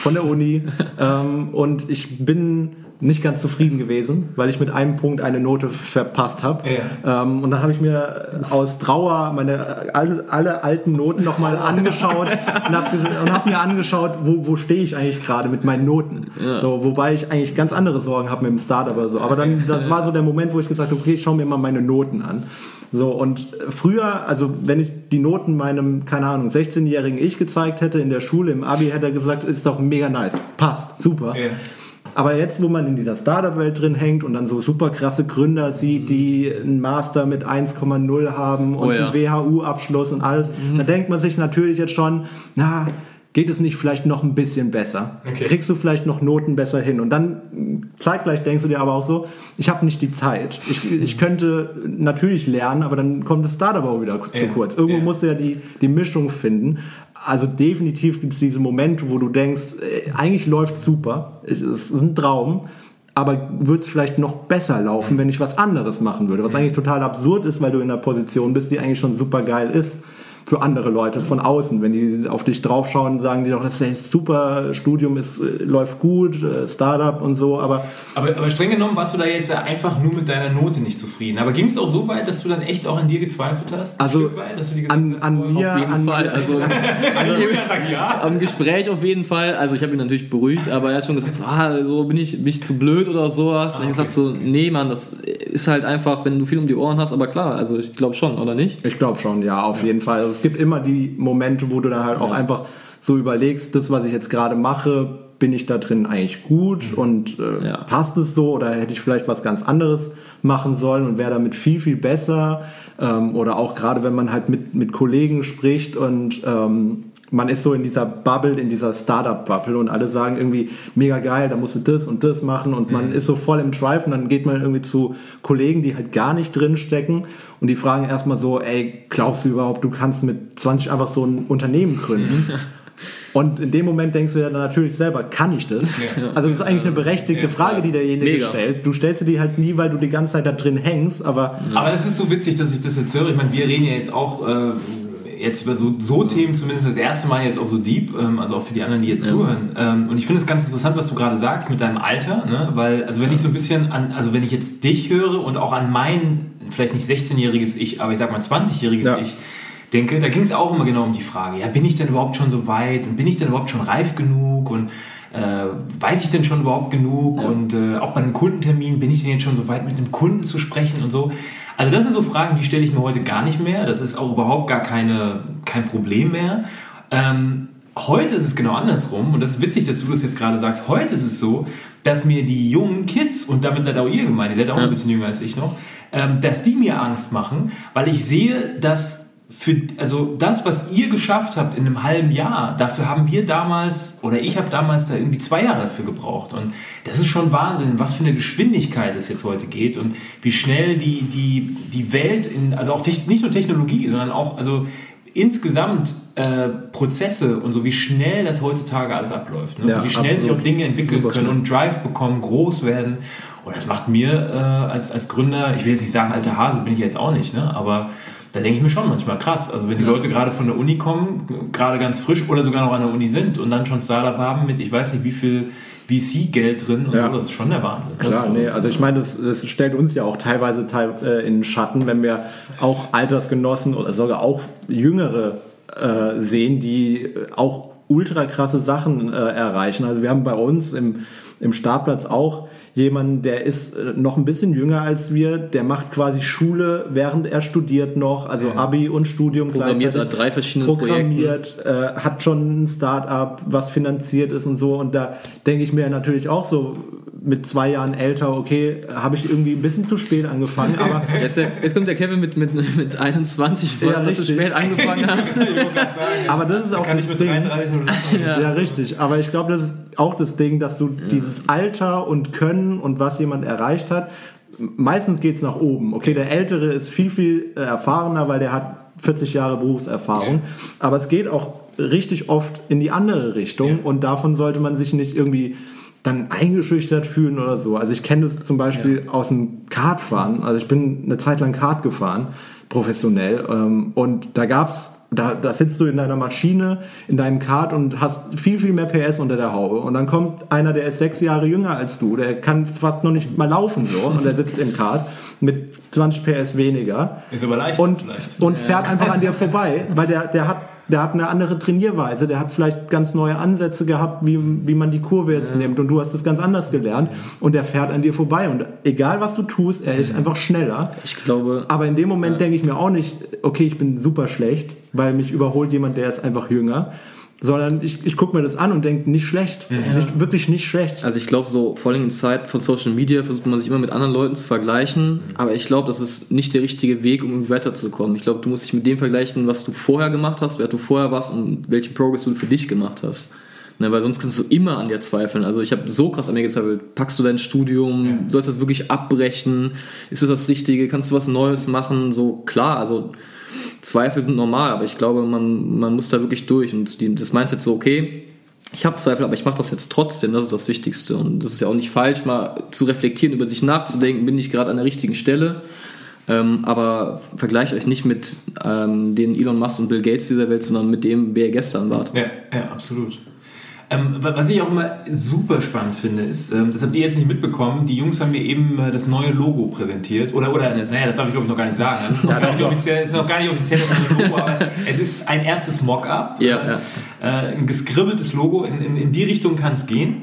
von der Uni <laughs> ähm, und ich bin nicht ganz zufrieden gewesen, weil ich mit einem Punkt eine Note verpasst habe. Ja. Ähm, und dann habe ich mir aus Trauer meine äh, alle, alle alten Noten nochmal angeschaut <laughs> und habe hab mir angeschaut, wo, wo stehe ich eigentlich gerade mit meinen Noten. So, wobei ich eigentlich ganz andere Sorgen habe mit dem Startup oder so. Aber dann, das war so der Moment, wo ich gesagt habe, okay, ich schaue mir mal meine Noten an. So, und früher, also wenn ich die Noten meinem, keine Ahnung, 16-jährigen Ich gezeigt hätte in der Schule, im Abi, hätte er gesagt, ist doch mega nice, passt, super. Ja. Aber jetzt, wo man in dieser Startup-Welt drin hängt und dann so super krasse Gründer sieht, die einen Master mit 1,0 haben und Oh ja. einen WHU-Abschluss und alles, da denkt man sich natürlich jetzt schon, na, geht es nicht vielleicht noch ein bisschen besser? Okay. Kriegst du vielleicht noch Noten besser hin? Und dann zeitgleich denkst du dir aber auch so, ich habe nicht die Zeit. Ich, ich könnte natürlich lernen, aber dann kommt das Startup auch wieder zu Ja. kurz. Irgendwo Ja. musst du ja die, die Mischung finden. Also definitiv gibt es diese Momente, wo du denkst, äh, eigentlich läuft super, es ist ein Traum, aber wird es vielleicht noch besser laufen, wenn ich was anderes machen würde. Was eigentlich total absurd ist, weil du in einer Position bist, die eigentlich schon super geil ist für andere Leute von außen. Wenn die auf dich draufschauen, sagen die doch, das ist ein super Studium, ist, äh, läuft gut, äh, Startup und so, aber Aber, aber streng genommen warst du da jetzt einfach nur mit deiner Note nicht zufrieden. Aber ging es auch so weit, dass du dann echt auch an dir gezweifelt hast? Also, weit, dass du dir an- hast, an boah, mir- auf jeden an- Fall. Also, <laughs> ja. am Gespräch auf jeden Fall. Also ich habe ihn natürlich beruhigt, aber er hat schon gesagt, so, ah, so bin ich, bin ich zu blöd oder sowas. Und ich habe gesagt so, nee, Mann, das ist halt einfach, wenn du viel um die Ohren hast. Aber klar, also ich glaube schon, oder nicht? Ich glaube schon, ja, auf jeden Fall. Also es gibt immer die Momente, wo du dann halt auch einfach so überlegst, das, was ich jetzt gerade mache, bin ich da drin eigentlich gut und äh, Ja. passt es so oder hätte ich vielleicht was ganz anderes machen sollen und wäre damit viel, viel besser. Ähm, oder auch gerade, wenn man halt mit, mit Kollegen spricht und ähm, man ist so in dieser Bubble, in dieser Startup-Bubble und alle sagen irgendwie, mega geil, da musst du das und das machen und man ist so voll im Drive und dann geht man irgendwie zu Kollegen, die halt gar nicht drin stecken und die fragen erstmal so, ey, glaubst du überhaupt, du kannst mit 20 einfach so ein Unternehmen gründen? <laughs> Und in dem Moment denkst du ja dann natürlich selber, kann ich das? Also das ist eigentlich eine berechtigte Ja, Frage, die derjenige Mega. stellt. Du stellst sie die halt nie, weil du die ganze Zeit da drin hängst, aber Aber es ist so witzig, dass ich das jetzt höre. Ich meine, wir reden ja jetzt auch äh, jetzt über so, so Themen zumindest das erste Mal jetzt auch so deep, ähm, also auch für die anderen, die jetzt zuhören. Ähm, und ich finde es ganz interessant, was du gerade sagst mit deinem Alter, ne? weil, also wenn ich so ein bisschen an, also wenn ich jetzt dich höre und auch an mein, vielleicht nicht 16-jähriges Ich, aber ich sag mal 20-jähriges Ja. Ich, denke, da ging es auch immer genau um die Frage, ja, bin ich denn überhaupt schon so weit und bin ich denn überhaupt schon reif genug und äh, weiß ich denn schon überhaupt genug und äh, auch bei einem Kundentermin bin ich denn jetzt schon so weit mit dem Kunden zu sprechen und so. Also das sind so Fragen, die stelle ich mir heute gar nicht mehr. Das ist auch überhaupt gar keine, kein Problem mehr. Ähm, heute ist es genau andersrum und das ist witzig, dass du das jetzt gerade sagst. Heute ist es so, dass mir die jungen Kids, und damit seid auch ihr gemeint, ihr seid auch ein bisschen jünger als ich noch, ähm, dass die mir Angst machen, weil ich sehe, dass für, also das, was ihr geschafft habt in einem halben Jahr, dafür haben wir damals, oder ich habe damals da irgendwie zwei Jahre dafür gebraucht. Und das ist schon Wahnsinn, was für eine Geschwindigkeit es jetzt heute geht und wie schnell die, die, die Welt in, also auch nicht nur Technologie, sondern auch, also insgesamt äh, Prozesse und so, wie schnell das heutzutage alles abläuft. Ne? Ja, und wie schnell sich absolut. auch Dinge entwickeln können und Drive bekommen, groß werden. Und das macht mir äh, als, als Gründer, ich will jetzt nicht sagen, alter Hase bin ich jetzt auch nicht, ne? aber da denke ich mir schon manchmal krass. Also wenn die Leute gerade von der Uni kommen, gerade ganz frisch oder sogar noch an der Uni sind und dann schon Startup haben mit, ich weiß nicht, wie viel VC-Geld drin und Ja. so, das ist schon der Wahnsinn. Klar, nee, also ich meine, das, das stellt uns ja auch teilweise teil, äh, in den Schatten, wenn wir auch Altersgenossen oder sogar auch Jüngere äh, sehen, die auch ultra krasse Sachen äh, erreichen. Also wir haben bei uns im, im Startplatz auch jemanden, der ist äh, noch ein bisschen jünger als wir, der macht quasi Schule, während er studiert noch, also Abi und Studium Programmiert gleichzeitig. an drei verschiedenen programmiert, äh, hat schon ein Start-up, was finanziert ist und so. Und da denke ich mir natürlich auch so, mit zwei Jahren älter, okay, habe ich irgendwie ein bisschen zu spät angefangen, aber <laughs> Jetzt, jetzt kommt der Kevin mit, mit, mit 21, weil Ja, er zu spät angefangen hat. <laughs> aber das ist auch Kann das ich mit Ding. 33 nur sagen. Ja. richtig. Aber ich glaube, das ist auch das Ding, dass du dieses Alter und Können und was jemand erreicht hat, meistens geht es nach oben. Okay, der Ältere ist viel, viel äh, erfahrener, weil der hat 40 Jahre Berufserfahrung. Aber es geht auch richtig oft in die andere Richtung Ja. und davon sollte man sich nicht irgendwie dann eingeschüchtert fühlen oder so. Also ich kenne das zum Beispiel aus dem Kartfahren. Also ich bin eine Zeit lang Kart gefahren, professionell. Ähm, und da gab's da, da sitzt du in deiner Maschine, in deinem Kart und hast viel, viel mehr PS unter der Haube. Und dann kommt einer, der ist sechs Jahre jünger als du, der kann fast noch nicht mal laufen so und der sitzt im Kart mit 20 PS weniger Ist aber leichter und, vielleicht. und fährt einfach an dir vorbei, weil der, der hat der hat eine andere Trainierweise, der hat vielleicht ganz neue Ansätze gehabt, wie, wie man die Kurve jetzt nimmt. Und du hast es ganz anders gelernt. Und der fährt an dir vorbei. Und egal was du tust, er ist einfach schneller. Ich glaube, Aber in dem Moment denke ich mir auch nicht, okay, ich bin super schlecht, weil mich überholt jemand, der ist einfach jünger, sondern ich, ich gucke mir das an und denke, nicht schlecht, nicht, wirklich nicht schlecht. Also ich glaube, so vor allem in Zeiten von Social Media versucht man sich immer mit anderen Leuten zu vergleichen, aber ich glaube, das ist nicht der richtige Weg, um weiterzukommen. Ich glaube, du musst dich mit dem vergleichen, was du vorher gemacht hast, wer du vorher warst und welchen Progress du für dich gemacht hast. Ne, weil sonst kannst du immer an dir zweifeln. Also ich habe so krass an mir gezweifelt. Packst du dein Studium? Ja. Sollst du das wirklich abbrechen? Ist das das Richtige? Kannst du was Neues machen? So klar, also Zweifel sind normal, aber ich glaube, man, man muss da wirklich durch und die, das Mindset so, okay, ich habe Zweifel, aber ich mache das jetzt trotzdem, das ist das Wichtigste. Und das ist ja auch nicht falsch, mal zu reflektieren, über sich nachzudenken, bin ich gerade an der richtigen Stelle. Ähm, aber vergleicht euch nicht mit ähm, den Elon Musk und Bill Gates dieser Welt, sondern mit dem, wer ihr gestern wart. Ja, ja, absolut. Ähm, wa- was ich auch immer super spannend finde, ist, ähm, das habt ihr jetzt nicht mitbekommen, die Jungs haben mir eben äh, das neue Logo präsentiert. Oder, oder Yes. naja, das darf ich glaube ich noch gar nicht sagen. <laughs> Das ist noch, gar, nicht offiziell, das ist noch gar nicht offiziell das neue Logo, aber <laughs> es ist ein erstes Mock-up. Ja, ja. Äh, ein geskribbeltes Logo, in, in, in die Richtung kann es gehen.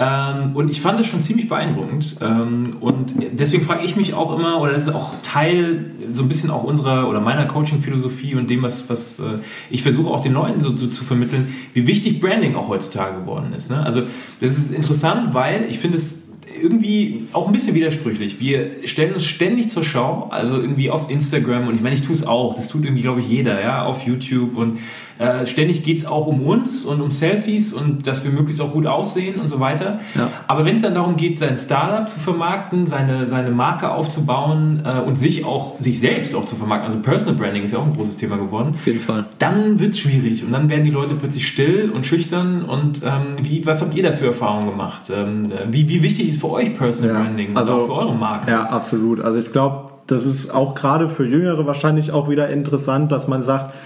Ähm, und ich fand das schon ziemlich beeindruckend. Ähm, und deswegen frage ich mich auch immer, oder das ist auch Teil so ein bisschen auch unserer oder meiner Coaching-Philosophie und dem, was, was äh, ich versuche auch den Leuten so, so zu vermitteln, wie wichtig Branding auch heutzutage geworden ist. Ne? Also das ist interessant, weil ich finde es irgendwie auch ein bisschen widersprüchlich. Wir stellen uns ständig zur Schau, also irgendwie auf Instagram und ich meine, ich tue es auch, das tut irgendwie, glaube ich, jeder, ja, auf YouTube und äh, ständig geht es auch um uns und um Selfies und dass wir möglichst auch gut aussehen und so weiter. Ja. Aber wenn es dann darum geht, sein Startup zu vermarkten, seine, seine Marke aufzubauen äh, und sich auch, sich selbst auch zu vermarkten, also Personal Branding ist ja auch ein großes Thema geworden, Auf jeden Fall. dann wird es schwierig und dann werden die Leute plötzlich still und schüchtern und ähm, wie, was habt ihr da für Erfahrungen gemacht? Ähm, wie, wie wichtig ist für euch Personal Ja, Branding also- und auch für eure Marke? Ja, absolut. Also ich glaube, das ist auch gerade für Jüngere wahrscheinlich auch wieder interessant, dass man sagt, äh,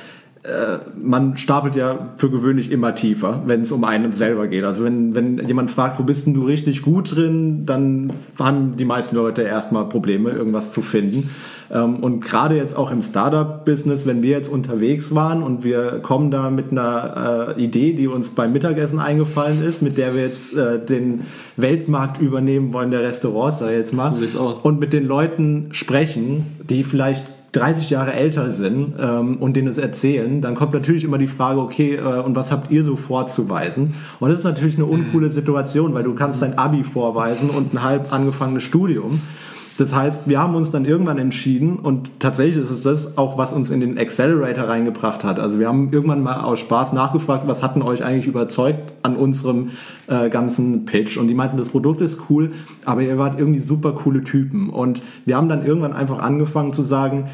man stapelt ja für gewöhnlich immer tiefer, wenn es um einen selber geht. Also wenn, wenn jemand fragt, wo bist denn du richtig gut drin, dann haben die meisten Leute erstmal Probleme, irgendwas zu finden. Ähm, Und gerade jetzt auch im Startup-Business, wenn wir jetzt unterwegs waren und wir kommen da mit einer äh, Idee, die uns beim Mittagessen eingefallen ist, mit der wir jetzt äh, den Weltmarkt übernehmen wollen, der Restaurants, sag ich jetzt mal, So sieht's aus. und mit den Leuten sprechen, die vielleicht 30 Jahre älter sind ähm, und denen es erzählen, dann kommt natürlich immer die Frage, okay, äh, und was habt ihr so vorzuweisen? Und das ist natürlich eine uncoole Situation, weil du kannst dein Abi vorweisen und ein halb angefangenes Studium. Das heißt, wir haben uns dann irgendwann entschieden und tatsächlich ist es das auch, was uns in den Accelerator reingebracht hat. Also wir haben irgendwann mal aus Spaß nachgefragt, was hat denn euch eigentlich überzeugt an unserem äh, ganzen Pitch? Und die meinten, das Produkt ist cool, aber ihr wart irgendwie super coole Typen. Und wir haben dann irgendwann einfach angefangen zu sagen,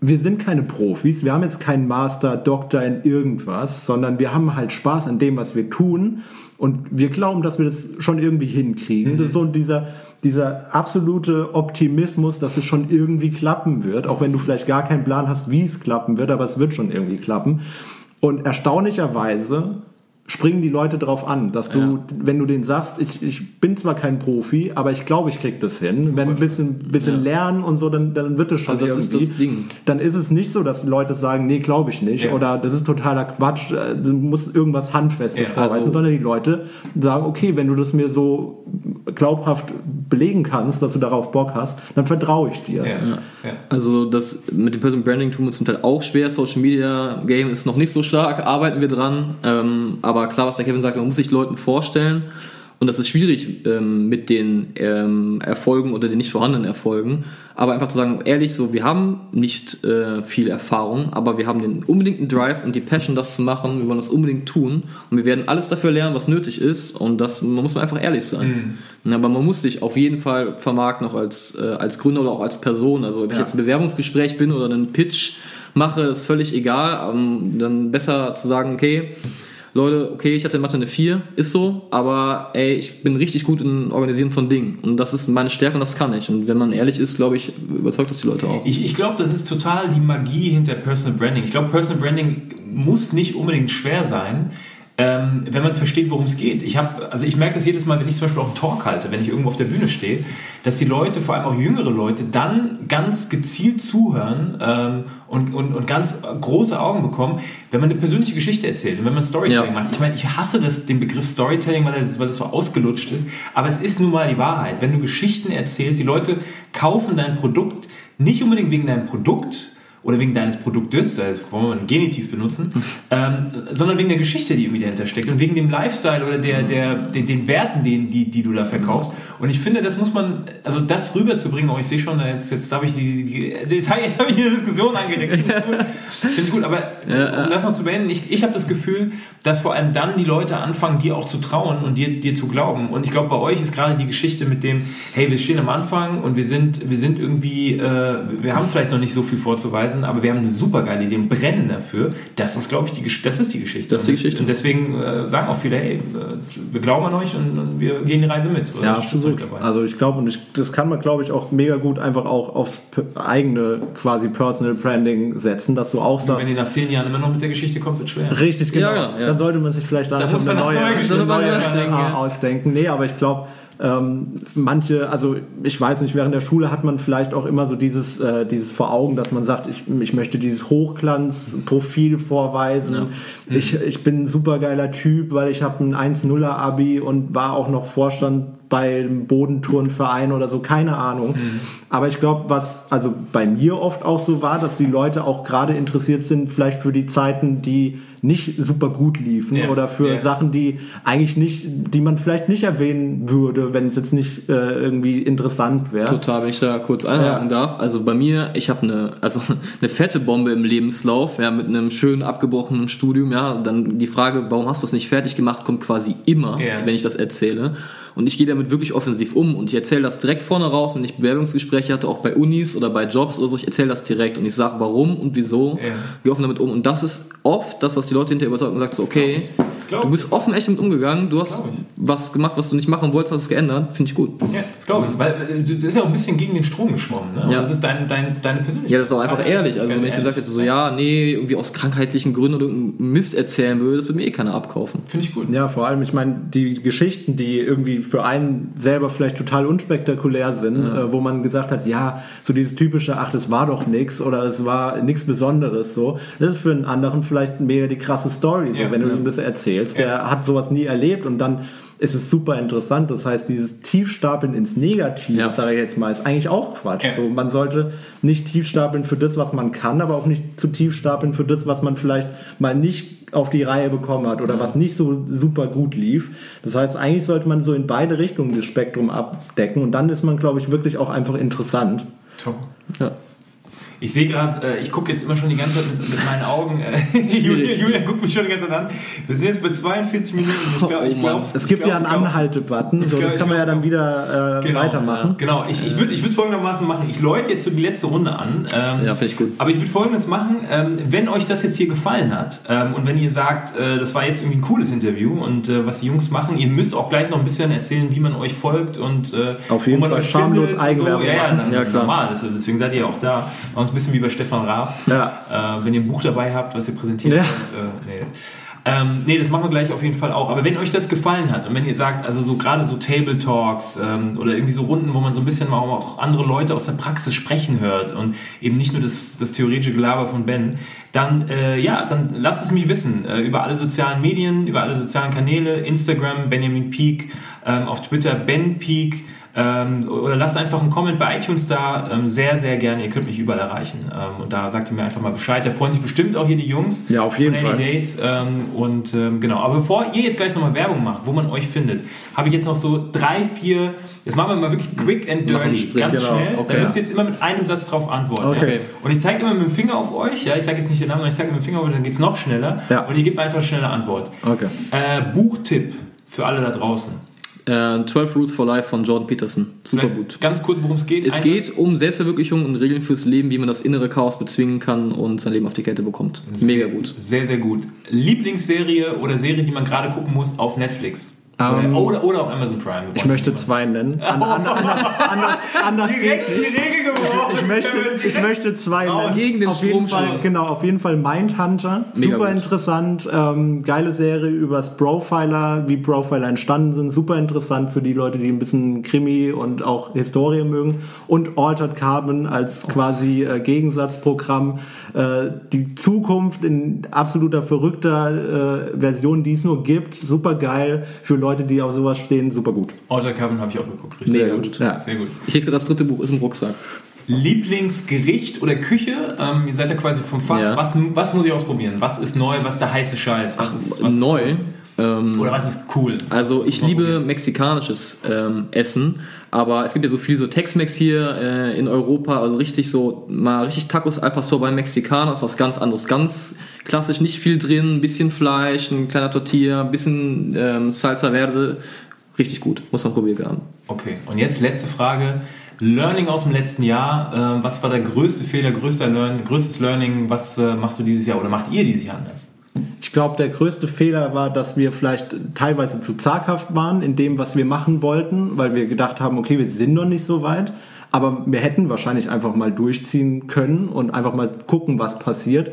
wir sind keine Profis, wir haben jetzt keinen Master, Doktor in irgendwas, sondern wir haben halt Spaß an dem, was wir tun und wir glauben, dass wir das schon irgendwie hinkriegen. Das ist so dieser, dieser absolute Optimismus, dass es schon irgendwie klappen wird, auch wenn du vielleicht gar keinen Plan hast, wie es klappen wird, aber es wird schon irgendwie klappen. Und erstaunlicherweise springen die Leute drauf an, dass du, Ja. wenn du denen sagst, ich, ich bin zwar kein Profi, aber ich glaube, ich krieg das hin. Wenn ein bisschen, bisschen Ja. lernen und so, dann, dann wird es schon Also das ist irgendwie. das Ding. Dann ist es nicht so, dass Leute sagen, nee, glaube ich nicht. Ja. Oder das ist totaler Quatsch, äh, du musst irgendwas Handfestes Ja, vorweisen, also- sondern die Leute sagen, okay, wenn du das mir so glaubhaft belegen kannst, dass du darauf Bock hast, dann vertraue ich dir. Ja, ja. Also das mit dem Personal Branding tun wir uns zum Teil auch schwer. Social Media Game ist noch nicht so stark, arbeiten wir dran. Ähm, aber klar, was der Kevin sagt, man muss sich Leuten vorstellen. Und das ist schwierig ähm, mit den ähm, Erfolgen oder den nicht vorhandenen Erfolgen. Aber einfach zu sagen, ehrlich, so, wir haben nicht äh, viel Erfahrung, aber wir haben den unbedingten Drive und die Passion, das zu machen. Wir wollen das unbedingt tun. Und wir werden alles dafür lernen, was nötig ist. Und das man muss man einfach ehrlich sein. Aber man muss sich auf jeden Fall vermarkten, auch als, äh, als Gründer oder auch als Person. Also ob ich Ja. jetzt ein Bewerbungsgespräch bin oder einen Pitch mache, ist völlig egal. Ähm, dann besser zu sagen, okay, Leute, okay, ich hatte in Mathe eine 4, ist so, aber ey, ich bin richtig gut im Organisieren von Dingen. Und das ist meine Stärke und das kann ich. Und wenn man ehrlich ist, glaube ich, überzeugt das die Leute auch. Ich, ich glaube, das ist total die Magie hinter Personal Branding. Ich glaube, Personal Branding muss nicht unbedingt schwer sein. Ähm, wenn man versteht, worum es geht. Ich habe, also ich merke das jedes Mal, wenn ich zum Beispiel auch einen Talk halte, wenn ich irgendwo auf der Bühne stehe, dass die Leute, vor allem auch jüngere Leute, dann ganz gezielt zuhören ähm, und, und, und ganz große Augen bekommen, wenn man eine persönliche Geschichte erzählt und wenn man Storytelling Ja. macht. Ich meine, ich hasse das, den Begriff Storytelling, weil das, weil das so ausgelutscht ist, aber es ist nun mal die Wahrheit. Wenn du Geschichten erzählst, die Leute kaufen dein Produkt nicht unbedingt wegen deinem Produkt, oder wegen deines Produktes, also wollen wir mal ein Genitiv benutzen, ähm, sondern wegen der Geschichte, die irgendwie dahinter steckt und wegen dem Lifestyle oder der, der, den, den Werten, den, die, die du da verkaufst. Und ich finde, das muss man, also das rüberzubringen, oh, ich sehe schon, jetzt, jetzt habe ich die, die, die jetzt habe ich, eine Diskussion angeregt. Finde ich gut. Finde ich gut, aber um das noch zu beenden, ich, ich habe das Gefühl, dass vor allem dann die Leute anfangen, dir auch zu trauen und dir, dir zu glauben. Und ich glaube, bei euch ist gerade die Geschichte mit dem, hey, wir stehen am Anfang und wir sind, wir sind irgendwie, äh, wir haben vielleicht noch nicht so viel vorzuweisen, aber wir haben eine super geile Idee und brennen dafür. Das ist, glaube ich, die, das ist die Geschichte. Das ist die Und Geschichte. Und deswegen äh, sagen auch viele, hey, äh, wir glauben an euch und, und wir gehen die Reise mit. Oder Ja, absolut. Also ich glaube, und ich, das kann man, glaube ich, auch mega gut einfach auch aufs eigene quasi Personal Branding setzen, dass du auch wenn sagst, ihr nach zehn Jahren immer noch mit der Geschichte kommt, wird schwer. richtig genau, Ja, ja. dann sollte man sich vielleicht da, Da eine neue, neue eine neue äh, ja. ausdenken. Nee, aber ich glaube, ähm, manche, also ich weiß nicht, während der Schule hat man vielleicht auch immer so dieses, äh, dieses vor Augen, dass man sagt, ich, ich möchte dieses Hochglanzprofil vorweisen. Ich, ich bin ein supergeiler Typ, weil ich habe ein 1-0er Abi und war auch noch Vorstand beim Bodenturnverein oder so, keine Ahnung. Aber ich glaube, was also bei mir oft auch so war, dass die Leute auch gerade interessiert sind, vielleicht für die Zeiten, die nicht super gut liefen Ja, oder für ja. Sachen, die eigentlich nicht, die man vielleicht nicht erwähnen würde, wenn es jetzt nicht äh, irgendwie interessant wäre. Total, wenn ich da kurz einhaken darf. Also bei mir, ich habe eine, also eine <laughs> fette Bombe im Lebenslauf, ja, mit einem schön abgebrochenen Studium, ja. Dann die Frage, warum hast du es nicht fertig gemacht, kommt quasi immer, Ja. wenn ich das erzähle. Und ich gehe damit wirklich offensiv um und ich erzähle das direkt vorne raus, wenn ich Bewerbungsgespräche hatte, auch bei Unis oder bei Jobs oder so, ich erzähle das direkt und ich sage, warum und wieso, Ja. gehe offen damit um. Und das ist oft das, was die Leute hinterher überzeugt und sagt so, okay, du ich. bist offen echt damit umgegangen, du hast was gemacht, was du nicht machen wolltest, hast es geändert, finde ich gut. Ja, das glaube ich. Weil du- das ist ja auch ein bisschen gegen den Strom geschwommen. Ne? Ja. Das ist dein, dein, deine Persönlichkeit. Ja, das ist auch einfach ehrlich. Also wenn ich gesagt hätte, so ja, nee, irgendwie aus krankheitlichen Gründen oder irgendeinen Mist erzählen würde, das würde mir eh keiner abkaufen. Finde ich gut. Ja, vor allem, ich meine, die Geschichten, die irgendwie für einen selber vielleicht total unspektakulär sind, äh, wo man gesagt hat, ja, so dieses typische, ach, das war doch nix oder es war nichts Besonderes so. Das ist für einen anderen vielleicht mega die krasse Story, so, Ja, wenn du ja. ihm das erzählst. Der hat sowas nie erlebt und dann ist es super interessant. Das heißt, dieses Tiefstapeln ins Negativ, Ja. sage ich jetzt mal, ist eigentlich auch Quatsch. Ja. So, man sollte nicht tiefstapeln für das, was man kann, aber auch nicht zu tief stapeln für das, was man vielleicht mal nicht auf die Reihe bekommen hat oder was nicht so super gut lief. Das heißt, eigentlich sollte man so in beide Richtungen das Spektrum abdecken und dann ist man, glaube ich, wirklich auch einfach interessant. Ja. Ich sehe gerade, äh, ich gucke jetzt immer schon die ganze Zeit mit, mit meinen Augen. Äh, <laughs> Julia, Julia guckt mich schon die ganze Zeit an. Wir sind jetzt bei 42 Minuten. Ich glaub, ich Oh glaub's- Es gibt ich ja einen. Anhalte-Button, so, glaub- das kann man ja dann wieder äh, Genau, weitermachen. Genau, ich, ich würde ich würd folgendermaßen machen. Ich läute jetzt so die letzte Runde an. Ähm, Ja, finde ich gut. Aber ich würde folgendes machen. Ähm, wenn euch das jetzt hier gefallen hat ähm, und wenn ihr sagt, äh, das war jetzt irgendwie ein cooles Interview und äh, was die Jungs machen, ihr müsst auch gleich noch ein bisschen erzählen, wie man euch folgt und äh, Auf jeden wo man Fall euch schamlos und Eigenwerbung Ja, ja, dann, Ja, klar. normal. Also deswegen seid ihr auch da. Uns ein bisschen wie bei Stefan Raab. Ja. Äh, wenn ihr ein Buch dabei habt, was ihr präsentiert Ja. könnt. Äh, nee. Ähm, nee, das machen wir gleich auf jeden Fall auch. Aber wenn euch das gefallen hat und wenn ihr sagt, also so gerade so Table Talks ähm, oder irgendwie so Runden, wo man so ein bisschen mal auch andere Leute aus der Praxis sprechen hört und eben nicht nur das, das theoretische Gelaber von Ben, dann äh, ja, dann lasst es mich wissen äh, über alle sozialen Medien, über alle sozialen Kanäle, Instagram Benjamin Peak, ähm, auf Twitter Ben Peak. Ähm, oder lasst einfach einen Comment bei iTunes da. Ähm, sehr, sehr gerne. Ihr könnt mich überall erreichen. Ähm, und da sagt ihr mir einfach mal Bescheid. Da freuen sich bestimmt auch hier die Jungs. Ja, auf jeden Fall. Days. Ähm, und ähm, genau. Aber bevor ihr jetzt gleich nochmal Werbung macht, wo man euch findet, habe ich jetzt noch so drei, vier. Jetzt machen wir mal wirklich quick and dirty. Ganz genau. schnell. Okay. Da müsst ihr jetzt immer mit einem Satz drauf antworten. Okay. Ja? Und ich zeige immer mit dem Finger auf euch. Ja, ich sage jetzt nicht den Namen, sondern ich zeige mit dem Finger auf euch, dann geht es noch schneller. Ja. Und ihr gebt einfach eine schnelle Antwort. Okay. Äh, Buchtipp für alle da draußen. Äh, 12 Rules for Life von Jordan Peterson. Super Vielleicht gut. Ganz kurz, worum es geht. Es geht um Selbstverwirklichung und Regeln fürs Leben, wie man das innere Chaos bezwingen kann und sein Leben auf die Kette bekommt. Mega gut. Sehr, sehr gut. Lieblingsserie oder Serie, die man gerade gucken muss auf Netflix? Ähm, oder, oder auf Amazon Prime. Ich möchte zwei nennen. <laughs> An, an, anders, anders, anders Direkt die. Regel geworfen. Ich möchte, ich möchte zwei Raus. nennen. Gegen den auf jeden. Fall, Genau, auf jeden Fall Mindhunter. Mega super gut. interessant. Ähm, geile Serie übers Profiler, wie Profiler entstanden sind. Super interessant für die Leute, die ein bisschen Krimi und auch Historie mögen. Und Altered Carbon als quasi äh, Gegensatzprogramm. Äh, die Zukunft in absoluter verrückter äh, Version, die es nur gibt. Super geil für Leute, die auf sowas stehen. Super gut. Alter Carbon habe ich auch geguckt. Richtig. Sehr gut. Ja. Sehr gut. Ich lese gerade, das dritte Buch ist im Rucksack. Lieblingsgericht oder Küche? Ähm, ihr seid ja quasi vom Fach. Ja. Was, was muss ich ausprobieren? Was ist neu? Was ist der heiße Scheiß? Was ist, was Neu. Ist Ähm, oder was ist cool? Also ich liebe probieren. mexikanisches ähm, Essen, aber es gibt ja so viel so Tex-Mex hier äh, in Europa, also richtig so mal richtig Tacos al Pastor beim Mexikaner ist was ganz anderes, ganz klassisch, nicht viel drin, ein bisschen Fleisch, ein kleiner Tortilla, ein bisschen ähm, Salsa Verde, richtig gut, muss man probieren haben. Okay, und jetzt letzte Frage. Learning aus dem letzten Jahr. Ähm, was war der größte Fehler, größter Learn, größtes Learning? Was äh, machst du dieses Jahr oder macht ihr dieses Jahr anders? Ich glaube, der größte Fehler war, dass wir vielleicht teilweise zu zaghaft waren in dem, was wir machen wollten, weil wir gedacht haben, okay, wir sind noch nicht so weit. Aber wir hätten wahrscheinlich einfach mal durchziehen können und einfach mal gucken, was passiert.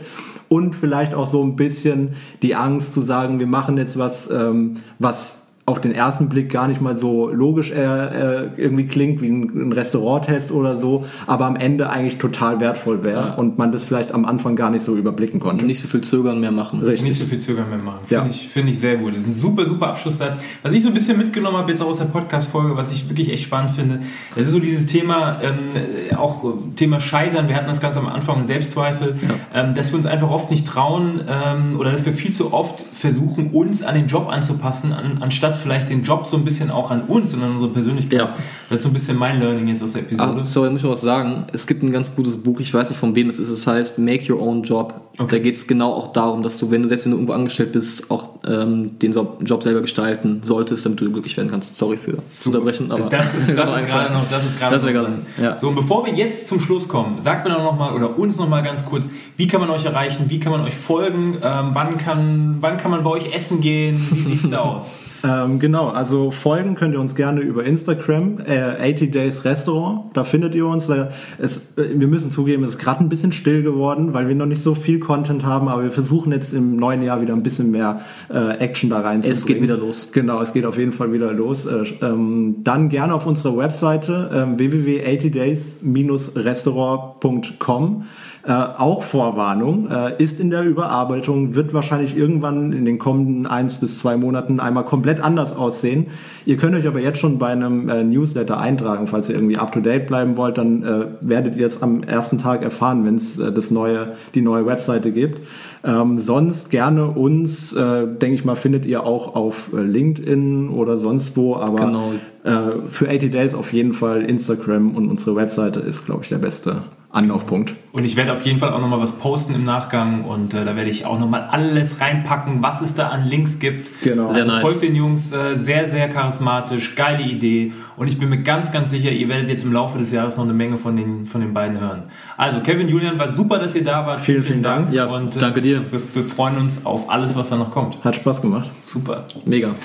Und vielleicht auch so ein bisschen die Angst zu sagen, wir machen jetzt was, ähm, was auf den ersten Blick gar nicht mal so logisch äh, äh, irgendwie klingt wie ein, ein Restauranttest oder so, aber am Ende eigentlich total wertvoll wäre Ja. und man das vielleicht am Anfang gar nicht so überblicken konnte. Nicht so viel zögern mehr machen. Richtig. Nicht so viel Zögern mehr machen. Finde Ja. ich, finde ich sehr gut. Das ist ein super, super Abschlusssatz. Was ich so ein bisschen mitgenommen habe jetzt auch aus der Podcast-Folge, was ich wirklich echt spannend finde, das ist so dieses Thema, ähm, auch Thema Scheitern. Wir hatten das ganz am Anfang, Selbstzweifel, ähm, dass wir uns einfach oft nicht trauen ähm, oder dass wir viel zu oft versuchen, uns an den Job anzupassen, an, anstatt vielleicht den Job so ein bisschen auch an uns und an unsere Persönlichkeit. Ja. Das ist so ein bisschen mein Learning jetzt aus der Episode. Ah, sorry, muss ich was sagen. Es gibt ein ganz gutes Buch, ich weiß nicht von wem es ist, es heißt Make Your Own Job. Okay. Da geht es genau auch darum, dass du, wenn du selbst wenn du irgendwo angestellt bist, auch ähm, den Job, selber gestalten solltest, damit du glücklich werden kannst. Sorry für das Unterbrechen, aber Das ist, <laughs> das gerade ist gerade noch, das ist gerade Das noch gerade- ja. So, und bevor wir jetzt zum Schluss kommen, sagt mir doch noch mal oder uns noch mal ganz kurz, wie kann man euch erreichen, wie kann man euch folgen, ähm, wann, kann, wann kann man bei euch essen gehen, wie sieht's da <laughs> aus? Ähm, genau, also folgen könnt ihr uns gerne über Instagram, äh, 80 Days Restaurant, da findet ihr uns. Da es, äh, wir müssen zugeben, es ist gerade ein bisschen still geworden, weil wir noch nicht so viel Content haben, aber wir versuchen jetzt im neuen Jahr wieder ein bisschen mehr äh, Action da reinzubringen. Es geht wieder los. Genau, es geht auf jeden Fall wieder los. Äh, ähm, dann gerne auf unserer Webseite ähm, www.80days-restaurant.com. Äh, auch Vorwarnung, äh, ist in der Überarbeitung, wird wahrscheinlich irgendwann in den kommenden eins bis zwei Monaten einmal komplett anders aussehen. Ihr könnt euch aber jetzt schon bei einem äh, Newsletter eintragen, falls ihr irgendwie up to date bleiben wollt, dann äh, werdet ihr es am ersten Tag erfahren, wenn es äh, das neue, die neue Webseite gibt. Ähm, sonst gerne uns, äh, denke ich mal, findet ihr auch auf LinkedIn oder sonst wo, aber Genau. Äh, für 80 Days auf jeden Fall Instagram und unsere Webseite ist, glaube ich, der beste Anlaufpunkt. Und ich werde auf jeden Fall auch noch mal was posten im Nachgang und äh, da werde ich auch noch mal alles reinpacken, was es da an Links gibt. Genau. Sehr also nice. folgt den Jungs, äh, sehr, sehr charismatisch, geile Idee und ich bin mir ganz, ganz sicher, ihr werdet jetzt im Laufe des Jahres noch eine Menge von den, von den beiden hören. Also Kevin, Julian, war super, dass ihr da wart. Vielen, vielen Dank. Ja, und, äh, danke dir. Wir, wir freuen uns auf alles, was da noch kommt. Hat Spaß gemacht. Super. Mega.